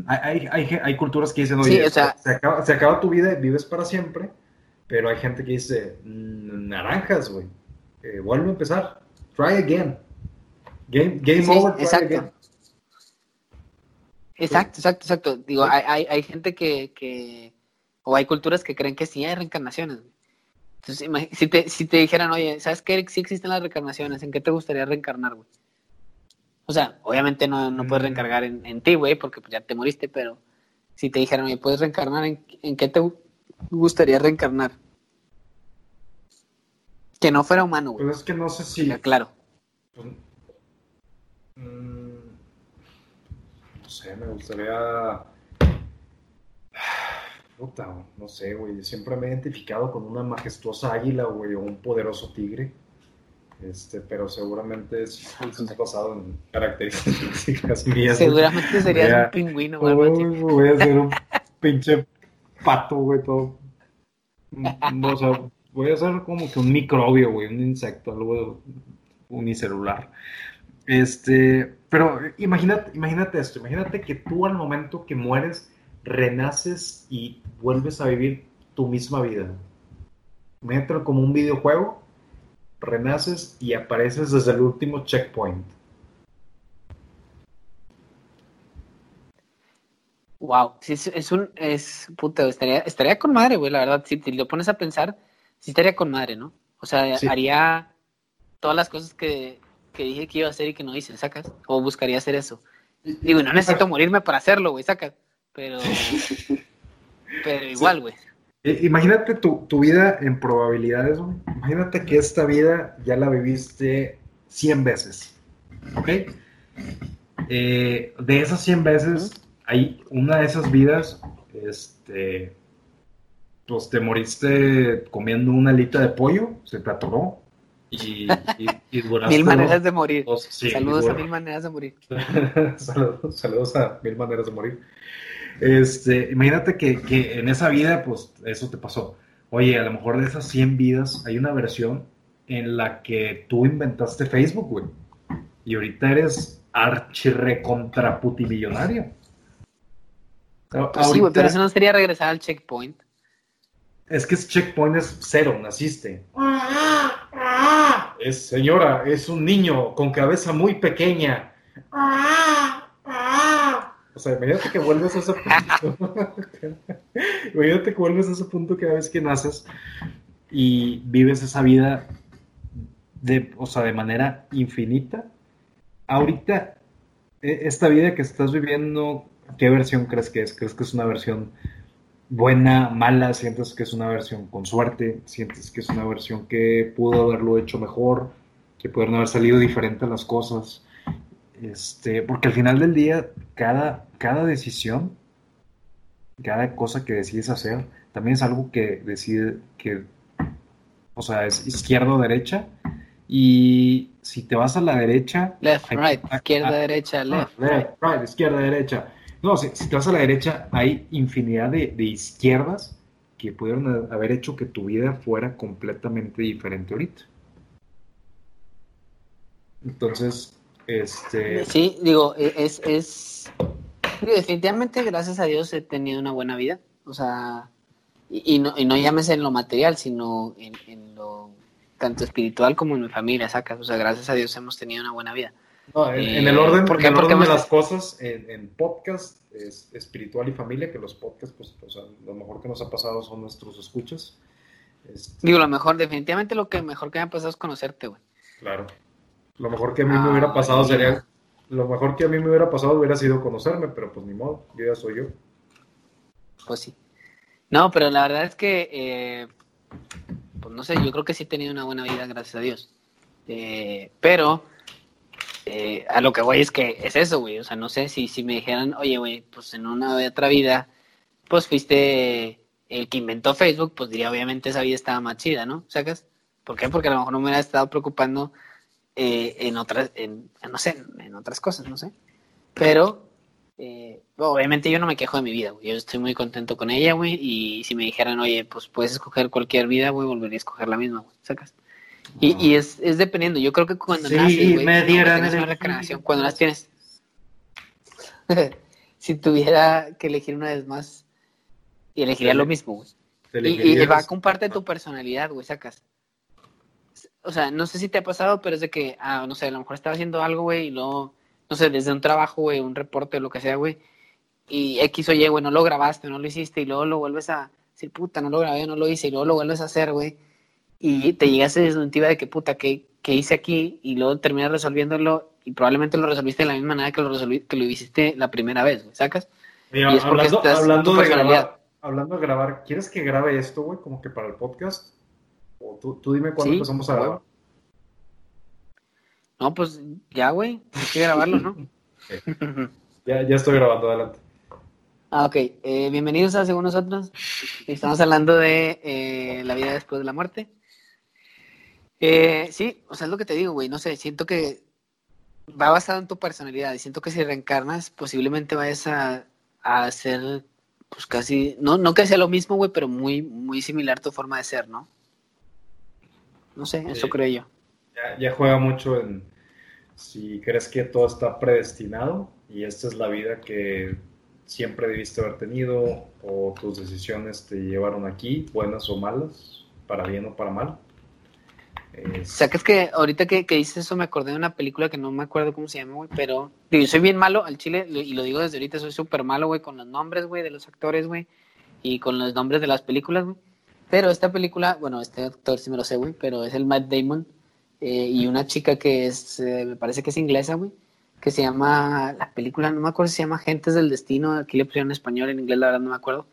Hay, hay, hay, culturas que dicen, Sí, oye, o sea- se, acaba, se acaba tu vida, vives para siempre, pero hay gente que dice, "Mm, naranjas, güey, eh, vuelve a empezar, try again. Game, game Sí, over, try exacto. again. Exacto, exacto, exacto. Digo, hay, hay, hay gente que, que, o hay culturas que creen que sí hay reencarnaciones. Entonces, si te, si te dijeran, oye, ¿sabes qué? Sí existen las reencarnaciones, ¿en qué te gustaría reencarnar, güey? O sea, obviamente no, no puedes Mm. reencargar en, en ti, güey, porque pues, ya te moriste, pero si te dijeran, oye, ¿puedes reencarnar en, en qué te gu- gustaría reencarnar? Que no fuera humano, güey. Pues es que no sé si... Ya, Claro. Pues, mm, no sé, me gustaría. Puta, no sé, güey. Siempre me he identificado con una majestuosa águila, güey, o un poderoso tigre. Este, pero seguramente es, es basado en características mías. Seguramente serías Ya. un pingüino. Uy, voy a ser un pinche pato, güey, todo. Mm, O sea, voy a ser como que un microbio, güey, un insecto, algo unicelular. Este, pero imagínate, imagínate esto, imagínate que tú al momento que mueres renaces y vuelves a vivir tu misma vida. Imagínatelo como un videojuego, renaces y apareces desde el último checkpoint. Wow, sí, es, es un, es, puta, estaría, estaría con madre, güey, la verdad, si te lo pones a pensar, sí estaría con madre, ¿no? O sea, Sí. haría todas las cosas que, que dije que iba a hacer y que no hice, ¿sacas? O buscaría hacer eso. Digo, no necesito morirme para hacerlo, güey, ¿sacas? Pero, pero igual, güey. Eh, Imagínate tu, tu vida en probabilidades, güey. Imagínate que esta vida ya la viviste 100 veces, ¿ok? Eh, de esas 100 veces, hay una de esas vidas, este, pues te moriste comiendo una alita de pollo, se te atoró y, y, y Mil maneras de morir. dos- sí, Saludos a mil maneras de morir. saludos, saludos a mil maneras de morir. Este, imagínate que, que en esa vida, pues eso te pasó. Oye, a lo mejor de esas 100 vidas hay una versión en la que tú inventaste Facebook, güey. Y ahorita eres archirrecontraputimillonario. Pues sí, güey, ahorita- pero eso no sería regresar al checkpoint. Es que ese checkpoint es cero, naciste. Es, señora, es un niño con cabeza muy pequeña. O sea, imagínate que vuelves a ese punto. imagínate que vuelves a ese punto cada vez que naces y vives esa vida de, o sea, de manera infinita ahorita, e, esta vida que estás viviendo, ¿qué versión crees que es? ¿Crees que es una versión buena, mala? ¿Sientes que es una versión con suerte? ¿Sientes que es una versión que pudo haberlo hecho mejor? ¿Que pudieron haber salido diferentes las cosas? Este, porque al final del día, cada, cada decisión, cada cosa que decides hacer, también es algo que decide que, o sea, es izquierda o derecha. Y si te vas a la derecha. Left, right, izquierda, derecha, left. Left, right, izquierda, derecha. No, si, te vas a la derecha, hay infinidad de, de, izquierdas que pudieron haber hecho que tu vida fuera completamente diferente ahorita. Entonces, este... Sí, digo, e, es, es... Definitivamente, gracias a Dios, he tenido una buena vida. O sea, y, no, y no llámese en lo material, sino en, en, lo tanto espiritual como en mi familia, sacas. O sea, gracias a Dios hemos tenido una buena vida. No, en, el orden, porque, en el orden de las cosas, en, podcast es espiritual y familia, que los podcasts, pues, o sea, lo mejor que nos ha pasado son nuestros escuchas. Este... Digo, lo mejor, definitivamente lo que mejor que me ha pasado es conocerte, güey. Claro. Lo mejor que a mí me hubiera pasado sería, lo mejor que a mí me hubiera pasado hubiera sido conocerme, pero pues ni modo, yo ya soy yo. Pues sí. No, pero la verdad es que, eh, pues no sé, yo creo que sí he tenido una buena vida, gracias a Dios. Eh, pero eh, a lo que voy es que es eso, güey. O sea, no sé si, si me dijeran, oye, güey, pues en una otra vida, pues fuiste el que inventó Facebook, pues diría, obviamente esa vida estaba más chida, ¿no? ¿Sacas? ¿Por qué? Porque a lo mejor no me hubiera estado preocupando en otras, en, no sé, en otras cosas, no sé. Pero eh, obviamente yo no me quejo de mi vida, güey. Yo estoy muy contento con ella, güey. Y si me dijeran, oye, pues puedes escoger cualquier vida, güey, volvería a escoger la misma, güey. ¿Sacas? Y, y es, es, dependiendo. Yo creo que cuando sí, naces, güey, me dieran una recreación, cuando las tienes. si tuviera que elegir una vez más, y elegiría lo mismo, güey. Y, y, va a comparte tu personalidad, güey, sacas. O sea, no sé si te ha pasado, pero es de que, ah, no sé, a lo mejor estaba haciendo algo, güey, y luego no sé, desde un trabajo, güey, un reporte, lo que sea, güey, y X o Y, güey, no lo grabaste, no lo hiciste, y luego lo vuelves a decir, puta, no lo grabé, no lo hice, y luego lo vuelves a hacer, güey, y te llega esa disyuntiva de que, puta, ¿qué, ¿qué, hice aquí? Y luego terminas resolviéndolo, y probablemente lo resolviste de la misma manera que lo, resolví, que lo hiciste la primera vez, ¿sacas? Mira, y es porque hablando, estás hablando de grabar, hablando de grabar, ¿quieres que grabe esto, güey, como que para el podcast? O tú, tú dime cuándo empezamos a grabar. No, pues ya, güey, hay que grabarlo, ¿no? ya, ya estoy grabando, adelante. Ah, ok. Eh, bienvenidos a Según Nosotros. Estamos hablando de eh, la vida después de la muerte. Eh, sí, o sea, es lo que te digo, güey. No sé, siento que va basado en tu personalidad y siento que si reencarnas, posiblemente vayas a, a hacer, pues casi, no, no que sea lo mismo, güey, pero muy, muy similar tu forma de ser, ¿no? No sé, eso creo yo ya, juega mucho en si crees que todo está predestinado y esta es la vida que siempre debiste haber tenido o tus decisiones te llevaron aquí, buenas o malas, para bien o para mal. Sea, que ahorita que, que, dices eso me acordé de una película que no me acuerdo cómo se llama, güey, pero digo, soy bien malo al chile y lo digo desde ahorita, soy súper malo, güey, con los nombres, güey, de los actores, güey, y con los nombres de las películas, güey. Pero esta película, bueno, este actor sí me lo sé, güey, pero es el Matt Damon eh, y una chica que es, eh, me parece que es inglesa, güey, que se llama, la película, no me acuerdo si se llama Agentes del Destino, aquí le pusieron en español, en inglés la verdad no me acuerdo.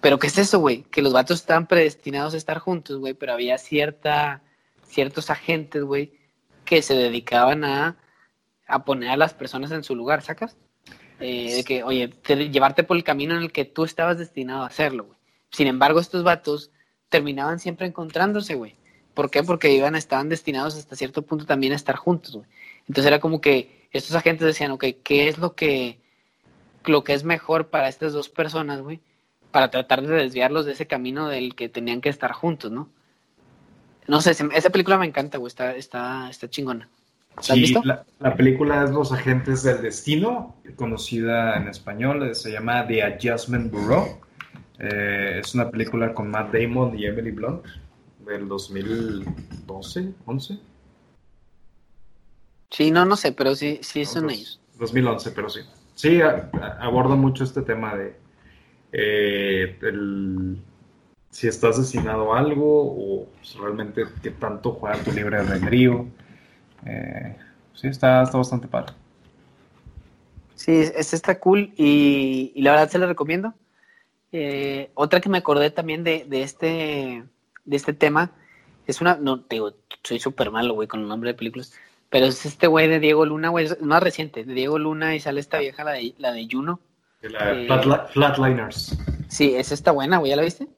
Pero ¿qué es eso, güey? Que los vatos estaban predestinados a estar juntos, güey, pero había cierta, ciertos agentes, güey, que se dedicaban a, a poner a las personas en su lugar, ¿sacas? Eh, de que, oye, llevarte por el camino en el que tú estabas destinado a hacerlo, güey. Sin embargo, estos vatos terminaban siempre encontrándose, güey. ¿Por qué? Porque iban, estaban destinados hasta cierto punto también a estar juntos, güey. Entonces era como que estos agentes decían, ok, ¿qué es lo que, lo que es mejor para estas dos personas, güey? Para tratar de desviarlos de ese camino del que tenían que estar juntos, ¿no? No sé, esa película me encanta, güey, está, está, está chingona. ¿La has visto? La, película es Los Agentes del Destino, conocida en español, se llama The Adjustment Bureau. Eh, es una película con Matt Damon y Emily Blunt del 2012, 11. Sí, no, no sé, pero sí, sí son ellos. 2011, pero sí. Sí, aborda mucho este tema de eh, si estás destinado a algo o realmente qué tanto juega tu libre albedrío. Eh, Sí, está, está bastante padre. Sí, es, está cool y, la verdad se lo recomiendo. Eh, otra que me acordé también de, de, este, de este tema es una, no, digo, soy súper malo, güey, con el nombre de películas, pero es este güey de Diego Luna, güey, es más reciente, de Diego Luna y sale esta vieja, la de, la de Juno. La de Flatliners. Sí, es esta buena, güey, ¿ya la viste?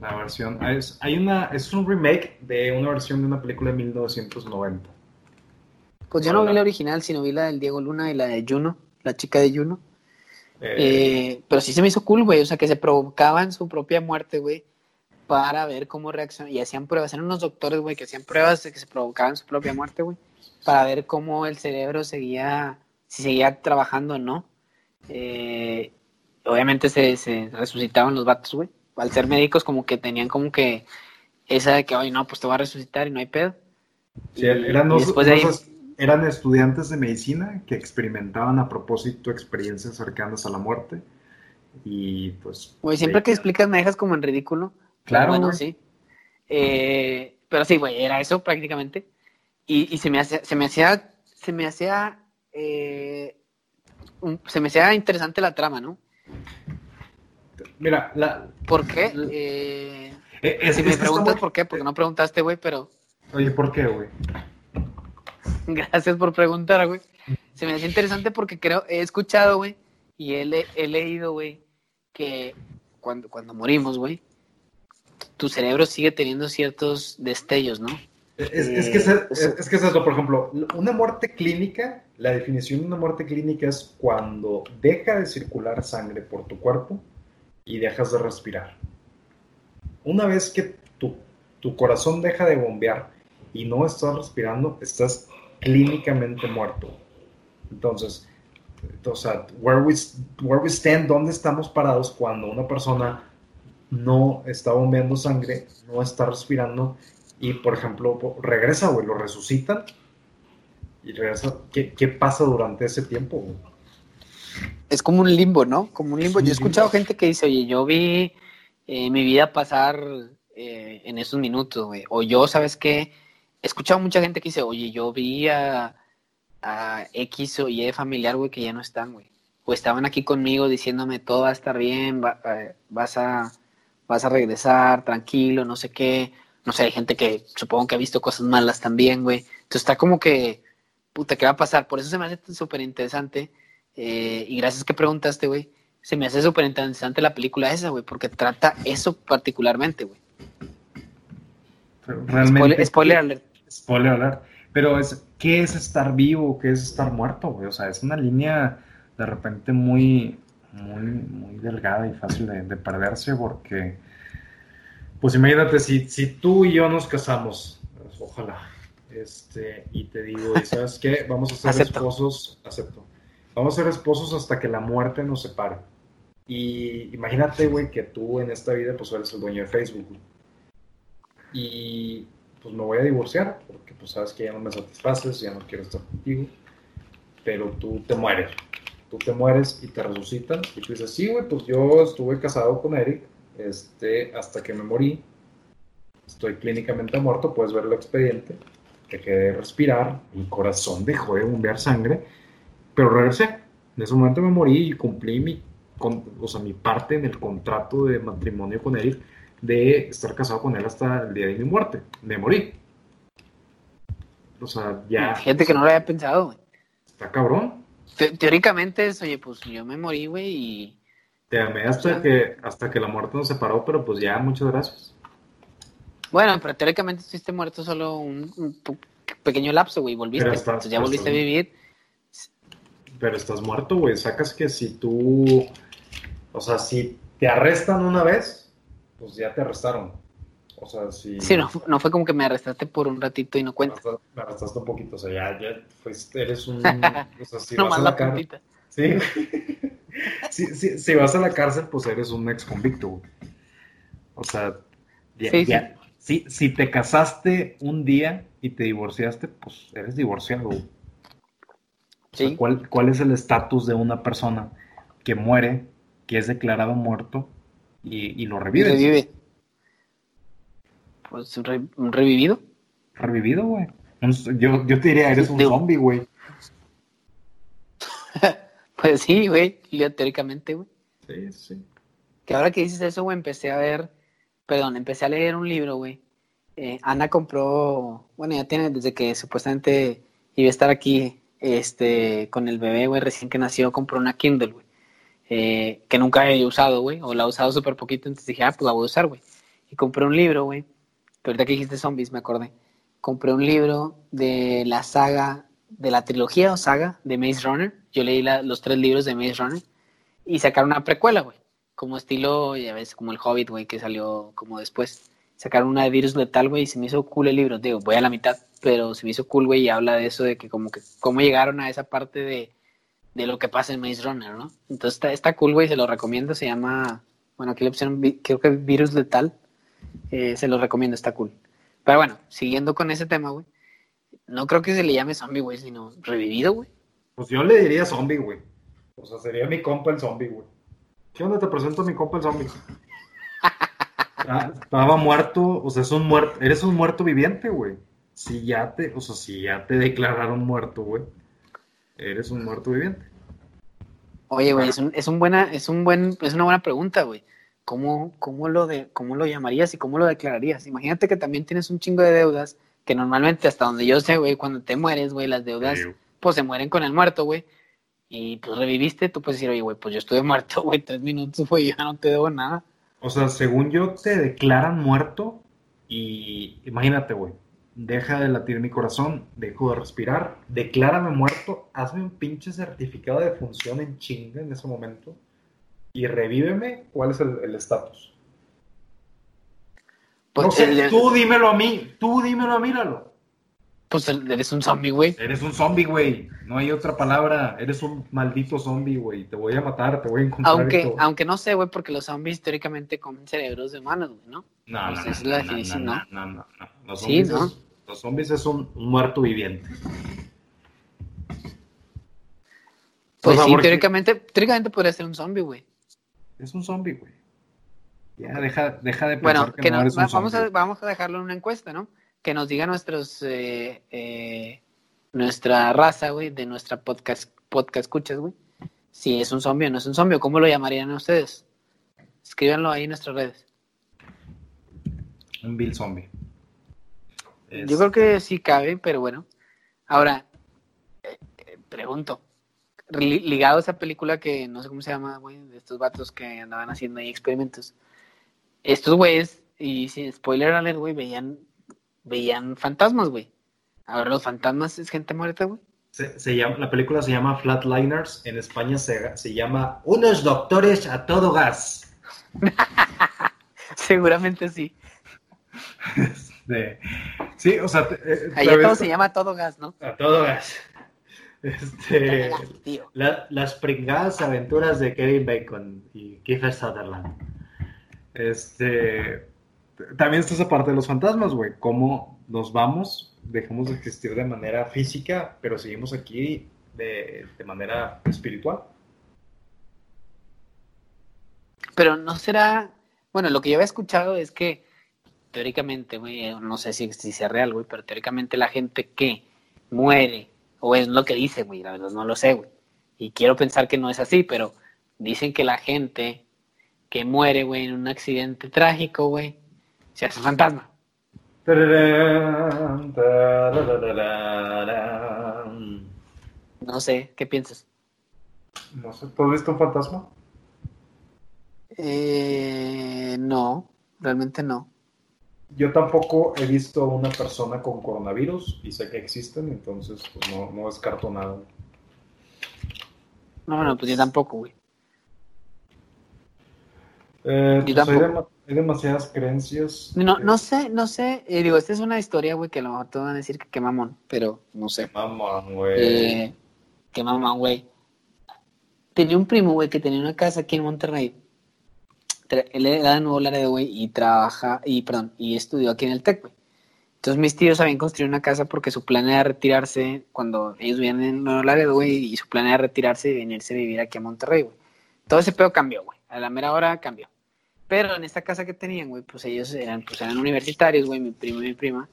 La versión, es, hay una, es un remake de una versión de una película de 1990. Pues yo no vi la original, sino vi la del Diego Luna y la de Juno, la chica de Juno. Eh, eh, pero sí se me hizo cool, güey, o sea, que se provocaban su propia muerte, güey para ver cómo reaccionan. Y hacían pruebas, eran unos doctores, güey, que hacían pruebas de que se provocaban su propia muerte, güey, para ver cómo el cerebro seguía, si seguía trabajando o no. Eh, obviamente se, se, resucitaban los vatos, güey. Al ser médicos, como que tenían como que esa de que, oye, no, pues te va a resucitar y no hay pedo. Sí, eran, eran estudiantes de medicina que experimentaban a propósito experiencias cercanas a la muerte. Y pues. Güey, siempre que explicas me dejas como en ridículo. Claro. Bueno, sí. Eh, pero sí, güey, era eso prácticamente. Y, se me hacía, se me hacía, se me hacía, eh, se me hacía interesante la trama, ¿no? Mira, la... ¿Por qué? Eh, si me preguntas por qué, porque no preguntaste, güey, pero... Oye, ¿por qué, güey? Gracias por preguntar, güey. Se me hacía interesante porque creo, he escuchado, güey, y he, he leído, güey, que cuando, cuando morimos, güey, tu cerebro sigue teniendo ciertos destellos, ¿no? Es, que es, es, que es eso, por ejemplo, una muerte clínica, la definición de una muerte clínica es cuando deja de circular sangre por tu cuerpo y dejas de respirar. Una vez que tu, tu corazón deja de bombear y no estás respirando, estás clínicamente muerto. Entonces, o sea, where we, where we stand, ¿dónde estamos parados cuando una persona no está bombeando sangre, no está respirando y, por ejemplo, regresa, güey, lo resucitan y regresa. ¿Qué, pasa durante ese tiempo? Es como un limbo, ¿no? Como un limbo. yo he escuchado gente que dice, oye, yo vi eh, mi vida pasar eh, en esos minutos, güey. O yo, ¿sabes qué? He escuchado mucha gente que dice, oye, yo vi a, a X o Y familiar, güey, que ya no están, güey. O estaban aquí conmigo diciéndome, todo va a estar bien, eh, vas a vas a regresar tranquilo, no sé qué. No sé, hay gente que supongo que ha visto cosas malas también, güey. Entonces está como que, puta, ¿qué va a pasar? Por eso se me hace súper interesante. Eh, y gracias que preguntaste, güey. Se me hace súper interesante la película esa, güey, porque trata eso particularmente, güey. Realmente. Spoiler, alert. Spoiler alert. Pero es, ¿qué es estar vivo? ¿Qué es estar muerto, güey? O sea, es una línea de repente muy, muy, muy delgada y fácil de, perderse porque, pues imagínate, si, si tú y yo nos casamos, pues, ojalá, este, y te digo, sabes qué? Vamos a ser esposos, acepto, vamos a ser esposos hasta que la muerte nos separe. Y imagínate, güey, que tú en esta vida, pues eres el dueño de Facebook, Y pues me voy a divorciar, porque pues sabes que ya no me satisfaces, ya no quiero estar contigo, pero tú te mueres tú te mueres y te resucitan. Y tú dices, sí, güey, pues yo estuve casado con Eric este, hasta que me morí. Estoy clínicamente muerto, puedes ver el expediente. Dejé de respirar, mi corazón dejó de bombear sangre, pero regresé. En ese momento me morí y cumplí mi, o sea, mi parte en el contrato de matrimonio con Eric de estar casado con él hasta el día de mi muerte. Me morí. O sea, ya. Gente que no lo había pensado, Está cabrón teóricamente es, oye, pues yo me morí, güey, y... Te amé hasta, que, hasta que la muerte nos separó, pero pues ya, muchas gracias. Bueno, pero teóricamente estuviste muerto solo un, pequeño lapso, güey, volviste, entonces ya volviste a vivir. Pero estás muerto, güey, sacas que si tú, o sea, si te arrestan una vez, pues ya te arrestaron. O sea, si... Sí, no, no fue como que me arrestaste por un ratito y no cuenta. Me arrestaste un poquito, o sea, ya, ya eres un... O sea, si vas a la, cárcel... ¿Sí? si, si, vas a la cárcel, pues eres un ex convicto, O sea, ya, sí, Si, te casaste un día y te divorciaste, pues eres divorciado. Sí. ¿cuál, ¿Cuál es el estatus de una persona que muere, que es declarado muerto y, y lo revive? revive. Pues un, revivido. Revivido, güey. Yo, yo te diría, eres un zombie, güey. pues sí, güey, teóricamente, güey. Sí, sí. Que ahora que dices eso, güey, empecé a ver, perdón, empecé a leer un libro, güey. Eh, Ana compró, bueno, ya tiene desde que supuestamente iba a estar aquí este, con el bebé, güey, recién que nació, compró una Kindle, güey. Eh, que nunca he usado, güey, o la he usado súper poquito, entonces dije, ah, pues la voy a usar, güey. Y compré un libro, güey, que ahorita que dijiste zombies, me acordé. Compré un libro de la saga, de la trilogía o saga de Maze Runner. Yo leí los tres libros de Maze Runner y sacaron una precuela, güey. Como estilo, ya ves, como el Hobbit, güey, que salió como después. Sacaron una de Virus Letal, güey, y se me hizo cool el libro. Digo, voy a la mitad, pero se me hizo cool, güey, y habla de eso, de que como que, cómo llegaron a esa parte de, de lo que pasa en Maze Runner, ¿no? Entonces está, está cool, güey, se lo recomiendo, se llama, bueno, aquí le pusieron, creo que Virus Letal, eh, se lo recomiendo, está cool. Pero bueno, siguiendo con ese tema, güey, no creo que se le llame zombie, güey, sino revivido, güey. Pues yo le diría zombie, güey. O sea, sería mi compa el zombie, güey. ¿Qué onda? Te presento a mi compa el zombie. Ah, estaba muerto, o sea, es un muerto, eres un muerto viviente, güey. Si ya te, o sea, si ya te declararon muerto, güey, eres un muerto viviente. Oye, güey, es un, es un buena, es un buen, es una buena pregunta, güey. ¿Cómo, cómo, lo de, ¿Cómo lo llamarías y cómo lo declararías? Imagínate que también tienes un chingo de deudas, que normalmente hasta donde yo sé, güey, cuando te mueres, güey, las deudas, pues se mueren con el muerto, güey. Y pues reviviste, tú puedes decir, oye, güey, pues yo estuve muerto, güey, tres minutos, güey, ya no te debo nada. O sea, según yo, te declaran muerto y imagínate, güey, deja de latir mi corazón, dejo de respirar, declárame muerto, hazme un pinche certificado de función en chinga en ese momento y revíveme cuál es el estatus. Pues no sé, tú dímelo a mí, tú dímelo a mí, Lalo. Pues eres un zombie, güey. Eres un zombie, güey. No hay otra palabra. Eres un maldito zombie, güey. Te voy a matar, te voy a encontrar. Aunque, aunque no sé, güey, porque los zombies teóricamente comen cerebros de humanos, güey, ¿no? No, no, no, es la definición, no, no, no, no, Los zombies, sí, ¿no? Es, los zombies es un, muerto viviente. Pues sí, teóricamente, teóricamente podría ser un zombie, güey. Es un zombie, güey. Ya, deja, deja de pensar bueno, que, no, eres un vamos, a, vamos a dejarlo en una encuesta, ¿no? Que nos diga nuestros eh, eh, nuestra raza, güey, de nuestra podcast, podcast escuchas, güey. Si es un zombie o no es un zombie, ¿cómo lo llamarían ustedes? Escríbanlo ahí en nuestras redes. Un Bill Zombie. Yo creo que sí cabe, pero bueno. Ahora, eh, pregunto, ligado a esa película que no sé cómo se llama, güey, de estos vatos que andaban haciendo ahí experimentos. Estos güeyes, y sin spoiler alert, güey, veían veían fantasmas, güey. Ahora los fantasmas es gente muerta, güey. Se, llama, la película se llama Flatliners, en España se, se llama Unos doctores a todo gas. Seguramente sí. Este, sí, o sea... Eh, Allá todo se llama a todo gas, ¿no? A todo gas. Este, las pringadas aventuras de Kevin Bacon y Kiefer Sutherland. Este, también está esa parte de los fantasmas, güey. Cómo nos vamos, dejamos de existir de manera física, pero seguimos aquí de, manera espiritual. Pero no será. Bueno, lo que yo había escuchado es que teóricamente, güey, no sé si, si sea real, güey, pero teóricamente la gente que muere, o es lo que dice, güey, la verdad no lo sé, güey. Y quiero pensar que no es así, pero dicen que la gente que muere, güey, en un accidente trágico, güey, se hace fantasma. No sé, ¿qué piensas? No sé, ¿tú has visto un fantasma? Eh, no, realmente no. Yo tampoco he visto una persona con coronavirus y sé que existen, entonces pues, no, no descarto nada. No, no, pues yo tampoco, güey. Eh, yo pues, tampoco hay demasiadas creencias. No, no sé, no sé. Eh, digo, esta es una historia, güey, que a lo mejor te van a decir que qué mamón, pero no sé. Mamón, güey. Eh, qué mamón, güey. Tenía un primo, güey, que tenía una casa aquí en Monterrey. Él era de Nuevo Laredo, güey, y trabaja, y perdón, y estudió aquí en el TEC, güey. Entonces mis tíos habían construido una casa porque su plan era retirarse cuando ellos vivían en Nuevo Laredo, güey, y su plan era retirarse y venirse a vivir aquí a Monterrey, güey. Todo ese pedo cambió, güey. A la mera hora cambió. Pero en esta casa que tenían, güey, pues ellos eran, pues eran universitarios, güey, mi primo y mi prima,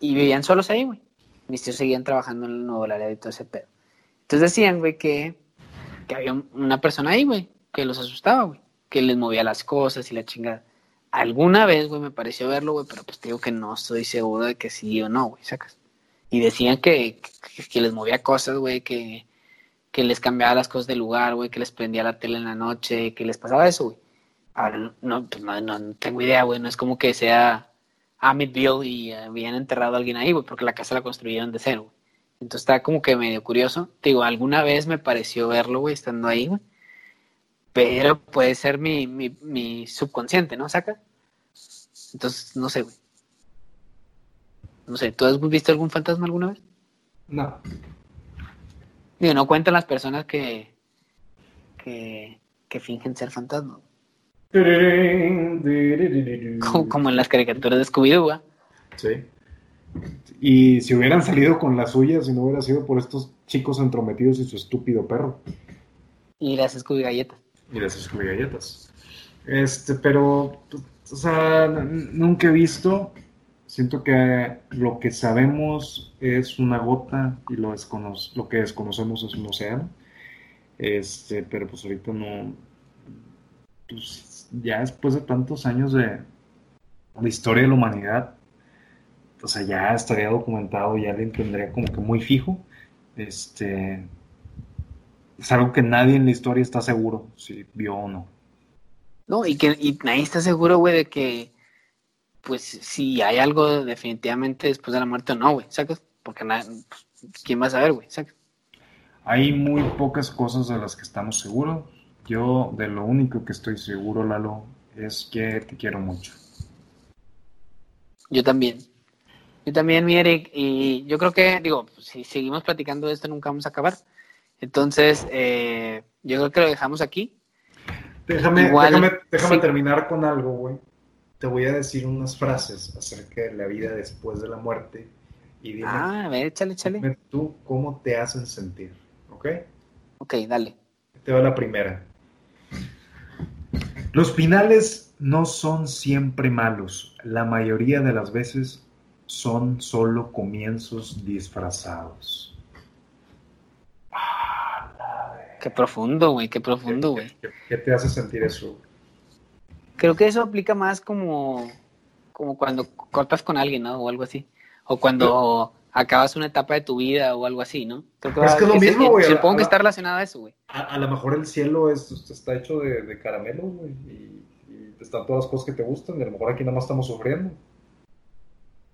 y vivían solos ahí, güey. mis tíos seguían trabajando en el nuevo área y todo ese pedo. Entonces decían, güey, que, que había una persona ahí, güey, que los asustaba, güey, que les movía las cosas y la chingada. Alguna vez, güey, me pareció verlo, güey, pero pues te digo que no estoy seguro de que sí o no, güey, sacas. Y decían que, que, les movía cosas, güey, que, que les cambiaba las cosas de lugar, güey, que les prendía la tele en la noche, que les pasaba eso, güey. No, pues no, no, tengo idea, güey, no es como que sea Amityville y habían enterrado a alguien ahí, güey, porque la casa la construyeron de cero, güey. Entonces está como que medio curioso. Te digo, alguna vez me pareció verlo, güey, estando ahí, güey. Pero puede ser mi, mi, mi subconsciente, ¿no? Saca. Entonces, no sé, güey. No sé, ¿tú has visto algún fantasma alguna vez? No. Digo, no cuentan las personas que, que, que fingen ser fantasmas. Como, como, en las caricaturas de Scooby-Doo, Sí. Y si hubieran salido con las suyas, si no hubiera sido por estos chicos entrometidos y su estúpido perro. Y las Scooby galletas. Y las Scooby galletas. Este, pero, o sea, nunca he visto. Siento que lo que sabemos es una gota y lo, lo que desconocemos es un océano. Este, pero pues ahorita no. Pues ya después de tantos años de, de historia de la humanidad, o sea, ya estaría documentado, ya le tendría como que muy fijo. Este, es algo que nadie en la historia está seguro si vio o no. No, y que y nadie está seguro, güey, de que, pues, si hay algo definitivamente después de la muerte o no, güey, ¿sacas? Porque nadie, pues, ¿quién va a saber, güey? ¿sacas? Hay muy pocas cosas de las que estamos seguros. Yo de lo único que estoy seguro, Lalo, es que te quiero mucho. Yo también. Yo también, mi Eric, y yo creo que, digo, si seguimos platicando de esto nunca vamos a acabar. Entonces, eh, yo creo que lo dejamos aquí. Déjame, déjame, déjame terminar con algo, güey. Te voy a decir unas frases acerca de la vida después de la muerte. Y dime, ah, a ver, échale, échale. Dime tú cómo te hacen sentir, ¿ok? Ok, dale. Te doy la primera. Los finales no son siempre malos. La mayoría de las veces son solo comienzos disfrazados. Qué profundo, güey, qué profundo, güey. ¿Qué, te hace sentir eso? Creo que eso aplica más como, como cuando cortas con alguien, ¿no? O algo así. O cuando acabas una etapa de tu vida o algo así, ¿no? es que es lo mismo, güey. Supongo que está relacionado a eso, güey. A, lo mejor el cielo es, está hecho de, caramelo, güey. Y, y están todas las cosas que te gustan. Y a lo mejor aquí nada más estamos sufriendo.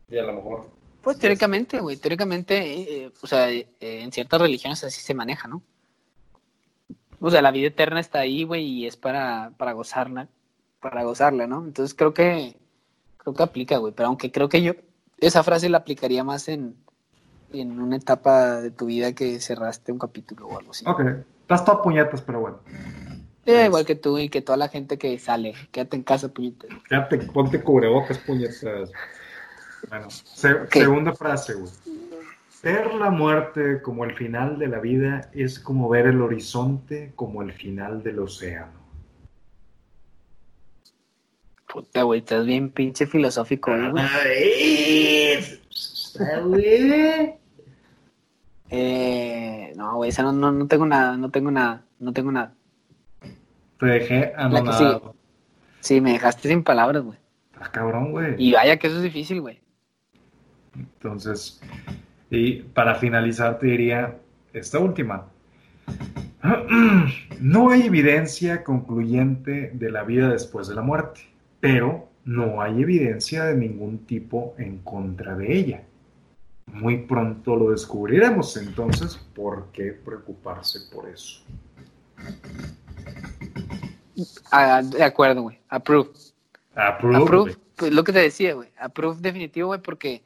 Y a lo mejor. Pues teóricamente, güey, teóricamente, eh, eh, o sea, eh, en ciertas religiones así se maneja, ¿no? O sea, la vida eterna está ahí, güey, y es para, para gozarla, para gozarla, ¿no? Entonces creo que, creo que aplica, güey, pero aunque creo que yo esa frase la aplicaría más en, en una etapa de tu vida que cerraste un capítulo o algo así. Ok, estás todo puñetas, pero bueno. igual que tú y que toda la gente que sale, quédate en casa, puñetas. Quédate, ponte cubrebocas, puñetas. Bueno, segunda frase, güey. Ver la muerte como el final de la vida es como ver el horizonte como el final del océano. Puta, güey, estás bien pinche filosófico, güey. Eh, no, güey, esa no, no, no, tengo nada, no tengo nada, no tengo nada. Te dejé anonadado. Sí, me dejaste sin palabras, güey. Estás cabrón, güey. Y vaya que eso es difícil, güey. Entonces, y para finalizar te diría esta última. No hay evidencia concluyente de la vida después de la muerte, pero no hay evidencia de ningún tipo en contra de ella. Muy pronto lo descubriremos, entonces, ¿por qué preocuparse por eso? Ah, de acuerdo, güey. Approve. Approve. Approve. Pues lo que te decía, güey. Approve definitivo, güey, porque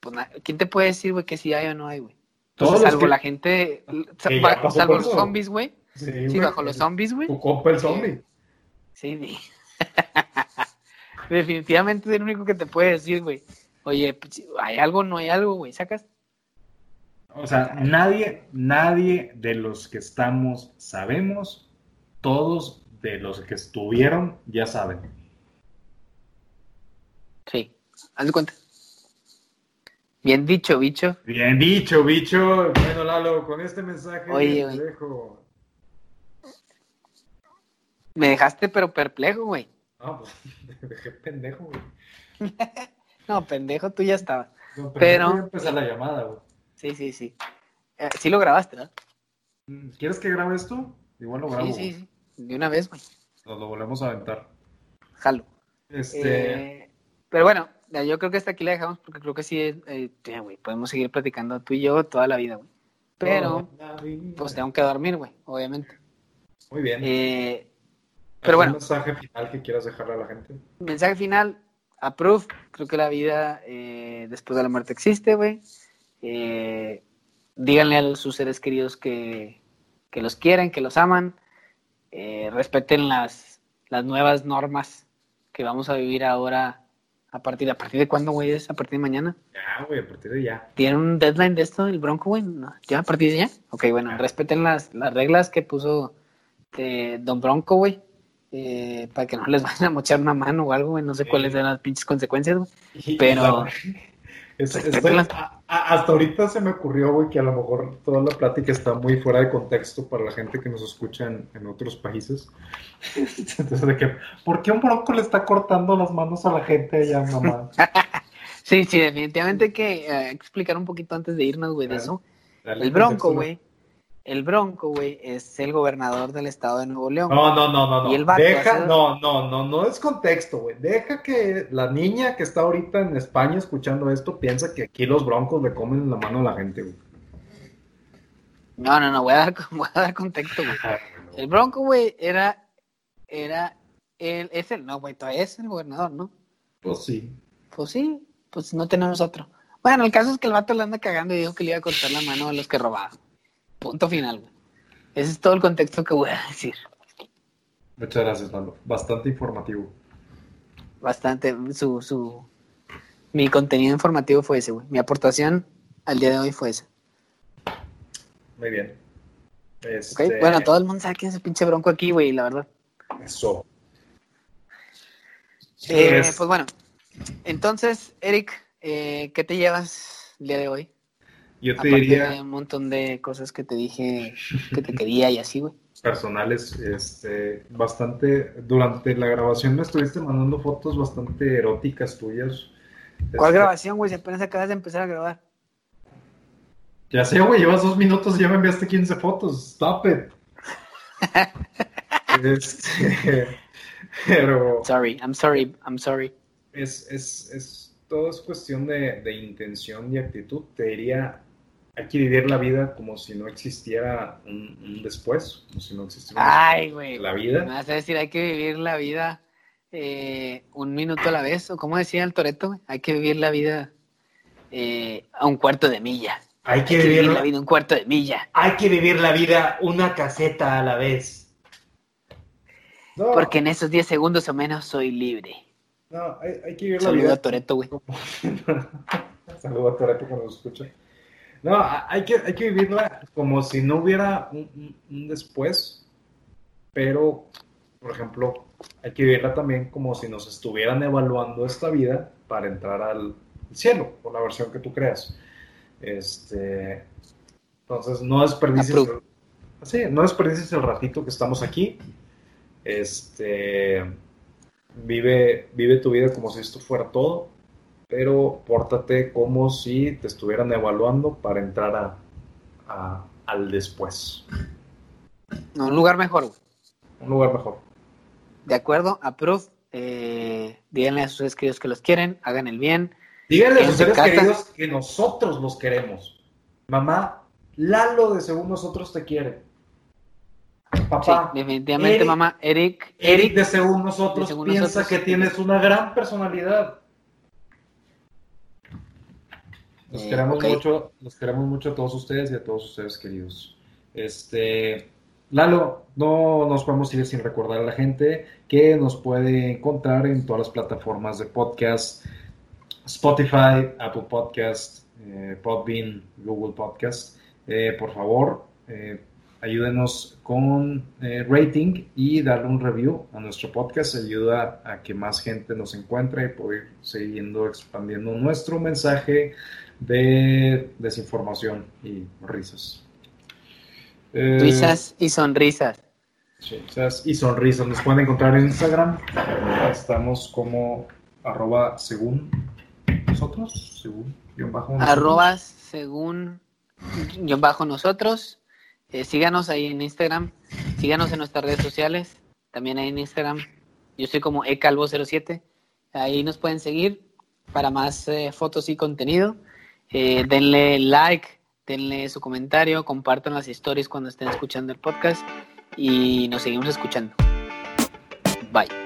pues, ¿quién te puede decir, güey, que si hay o no hay, güey? salvo la gente, salvo los zombies, güey. Sí, bajo los zombies, güey. Tu compa el zombie. Sí, Definitivamente es el único que te puede decir, güey. Oye, pues, ¿hay algo o no hay algo, güey? ¿Sacas? O sea, nadie, nadie de los que estamos sabemos, todos de los que estuvieron ya saben. Sí, haz de cuenta. Bien dicho, bicho. Bien dicho, bicho. Bueno, Lalo, con este mensaje Oye, te dejo. Me dejaste pero perplejo, güey. No, pues te dejé pendejo, güey. No, pendejo, tú ya estabas. No, Pero- voy a empezar la llamada, güey. Sí, sí, sí. Eh, sí lo grabaste, ¿no? Mm, ¿Quieres que grabe esto? Igual lo grabo. Sí, sí, sí. De una vez, güey. Nos lo volvemos a aventar. Jalo. Este. Eh, pero bueno, yo creo que hasta aquí la dejamos porque creo que sí, eh, güey, podemos seguir platicando tú y yo toda la vida, güey. Pero, vida. pues tengo que dormir, güey, obviamente. Muy bien. Eh, pero ¿Algún bueno. mensaje final que quieras dejarle a la gente? mensaje final, approve. Creo que la vida eh, después de la muerte existe, güey. Eh, díganle a sus seres queridos que, que los quieren, que los aman. Eh, respeten las, las nuevas normas que vamos a vivir ahora. ¿A partir, ¿A partir de cuándo, güey? ¿Es a partir de mañana? Ya, güey, a partir de ya. ¿Tienen un deadline de esto, el Bronco, güey? No, ¿Ya a partir de ya? Ok, bueno, respeten las, las reglas que puso eh, Don Bronco, güey. Eh, para que no les vayan a mochar una mano o algo, güey. No sé Sí. cuáles eran las pinches consecuencias, güey. Pero- Es- Respeten estoy- las- a- a- hasta ahorita se me ocurrió, güey, que a lo mejor toda la plática está muy fuera de contexto para la gente que nos escucha en, en otros países. Entonces, de que, ¿por qué un bronco le está cortando las manos a la gente allá, mamá? Sí, sí, definitivamente hay que eh, explicar un poquito antes de irnos, güey, de eso. El Bronco, güey. El Bronco, güey, es el gobernador del estado de Nuevo León. No, no, no, no, no. Y el Deja, hace- no, no, no, no es contexto, güey. Deja que la niña que está ahorita en España escuchando esto piensa que aquí los broncos le comen la mano a la gente, güey. No, no, no, voy a dar, voy a dar contexto, güey. El Bronco, güey, era, era, el, es el, no, güey, todavía es el gobernador, ¿no? Pues sí. Pues sí, pues no tenemos otro. Bueno, el caso es que el vato le anda cagando y dijo que le iba a cortar la mano a los que robaban. Punto final, güey. Ese es todo el contexto que voy a decir. Muchas gracias, Lalo. Bastante informativo. Bastante, su, su, mi contenido informativo fue ese, güey. Mi aportación al día de hoy fue esa. Muy bien. Este, Bueno, todo el mundo sabe quién es el pinche bronco aquí, güey, la verdad. Eso. Eh, Es- pues bueno, entonces, Eric, eh, ¿qué te llevas el día de hoy? Yo te Aparte diría de un montón de cosas que te dije que te quería y así, güey. personales, este, bastante, durante la grabación me estuviste mandando fotos bastante eróticas tuyas. ¿Cuál Este, grabación, güey? Si apenas acabas de empezar a grabar. Ya sé, güey, llevas dos minutos y ya me enviaste 15 fotos. Stop it. Este, pero Sorry, I'm sorry, I'm sorry. es, es, es, todo es cuestión de, de intención y actitud. Te diría, hay que vivir la vida como si no existiera un, un después, como si no existiera Ay, la Me vida. vas a decir, hay que vivir la vida eh, un minuto a la vez, o como decía el Toreto, hay que vivir la vida eh, a un cuarto de milla. Hay Hay que vivir la vida un cuarto de milla. hay que vivir la vida una caseta a la vez. No, Porque en esos 10 segundos o menos soy libre. no, hay, hay que vivir la Saludo vida. a Toreto, güey. Saludo a Toreto cuando lo escucha. No, hay que, hay que vivirla como si no hubiera un, un- un después, pero, por ejemplo, hay que vivirla también como si nos estuvieran evaluando esta vida para entrar al cielo, por la versión que tú creas. Este, entonces, no desperdicies, Approve. sí, no desperdicies el ratito que estamos aquí. Este, vive, vive tu vida como si esto fuera todo pero pórtate como si te estuvieran evaluando para entrar a, a- al después. No, un lugar mejor. Un lugar mejor. De acuerdo, approve. Eh, díganle a sus seres queridos que los quieren, hagan el bien. Díganle a sus su seres casa. queridos que nosotros los queremos. Mamá, Lalo de según nosotros te quiere. Papá, sí, definitivamente, Eric- mamá. Eric, Eric de según nosotros de según piensa nosotros. que tienes una gran personalidad. Los Eh, queremos mucho, los queremos mucho a todos ustedes y a todos ustedes queridos. Este, Lalo, no nos podemos ir sin recordar a la gente que nos puede encontrar en todas las plataformas de podcast, Spotify, Apple Podcast, eh, Podbean, Google Podcast. Eh, por favor, eh, ayúdenos con rating y darle un review a nuestro podcast. Ayuda a que más gente nos encuentre y poder siguiendo expandiendo nuestro mensaje de desinformación y risas. Eh, risas y sonrisas. Sí, risas y sonrisas. Nos pueden encontrar en Instagram. Estamos como arroba según nosotros, según bajo Arroba según bajo nosotros. Eh, síganos ahí en Instagram, síganos en nuestras redes sociales, también ahí en Instagram. Yo soy como ecalvo07. Ahí nos pueden seguir para más eh, fotos y contenido. Eh, denle like, denle su comentario, compartan las historias cuando estén escuchando el podcast y nos seguimos escuchando. Bye.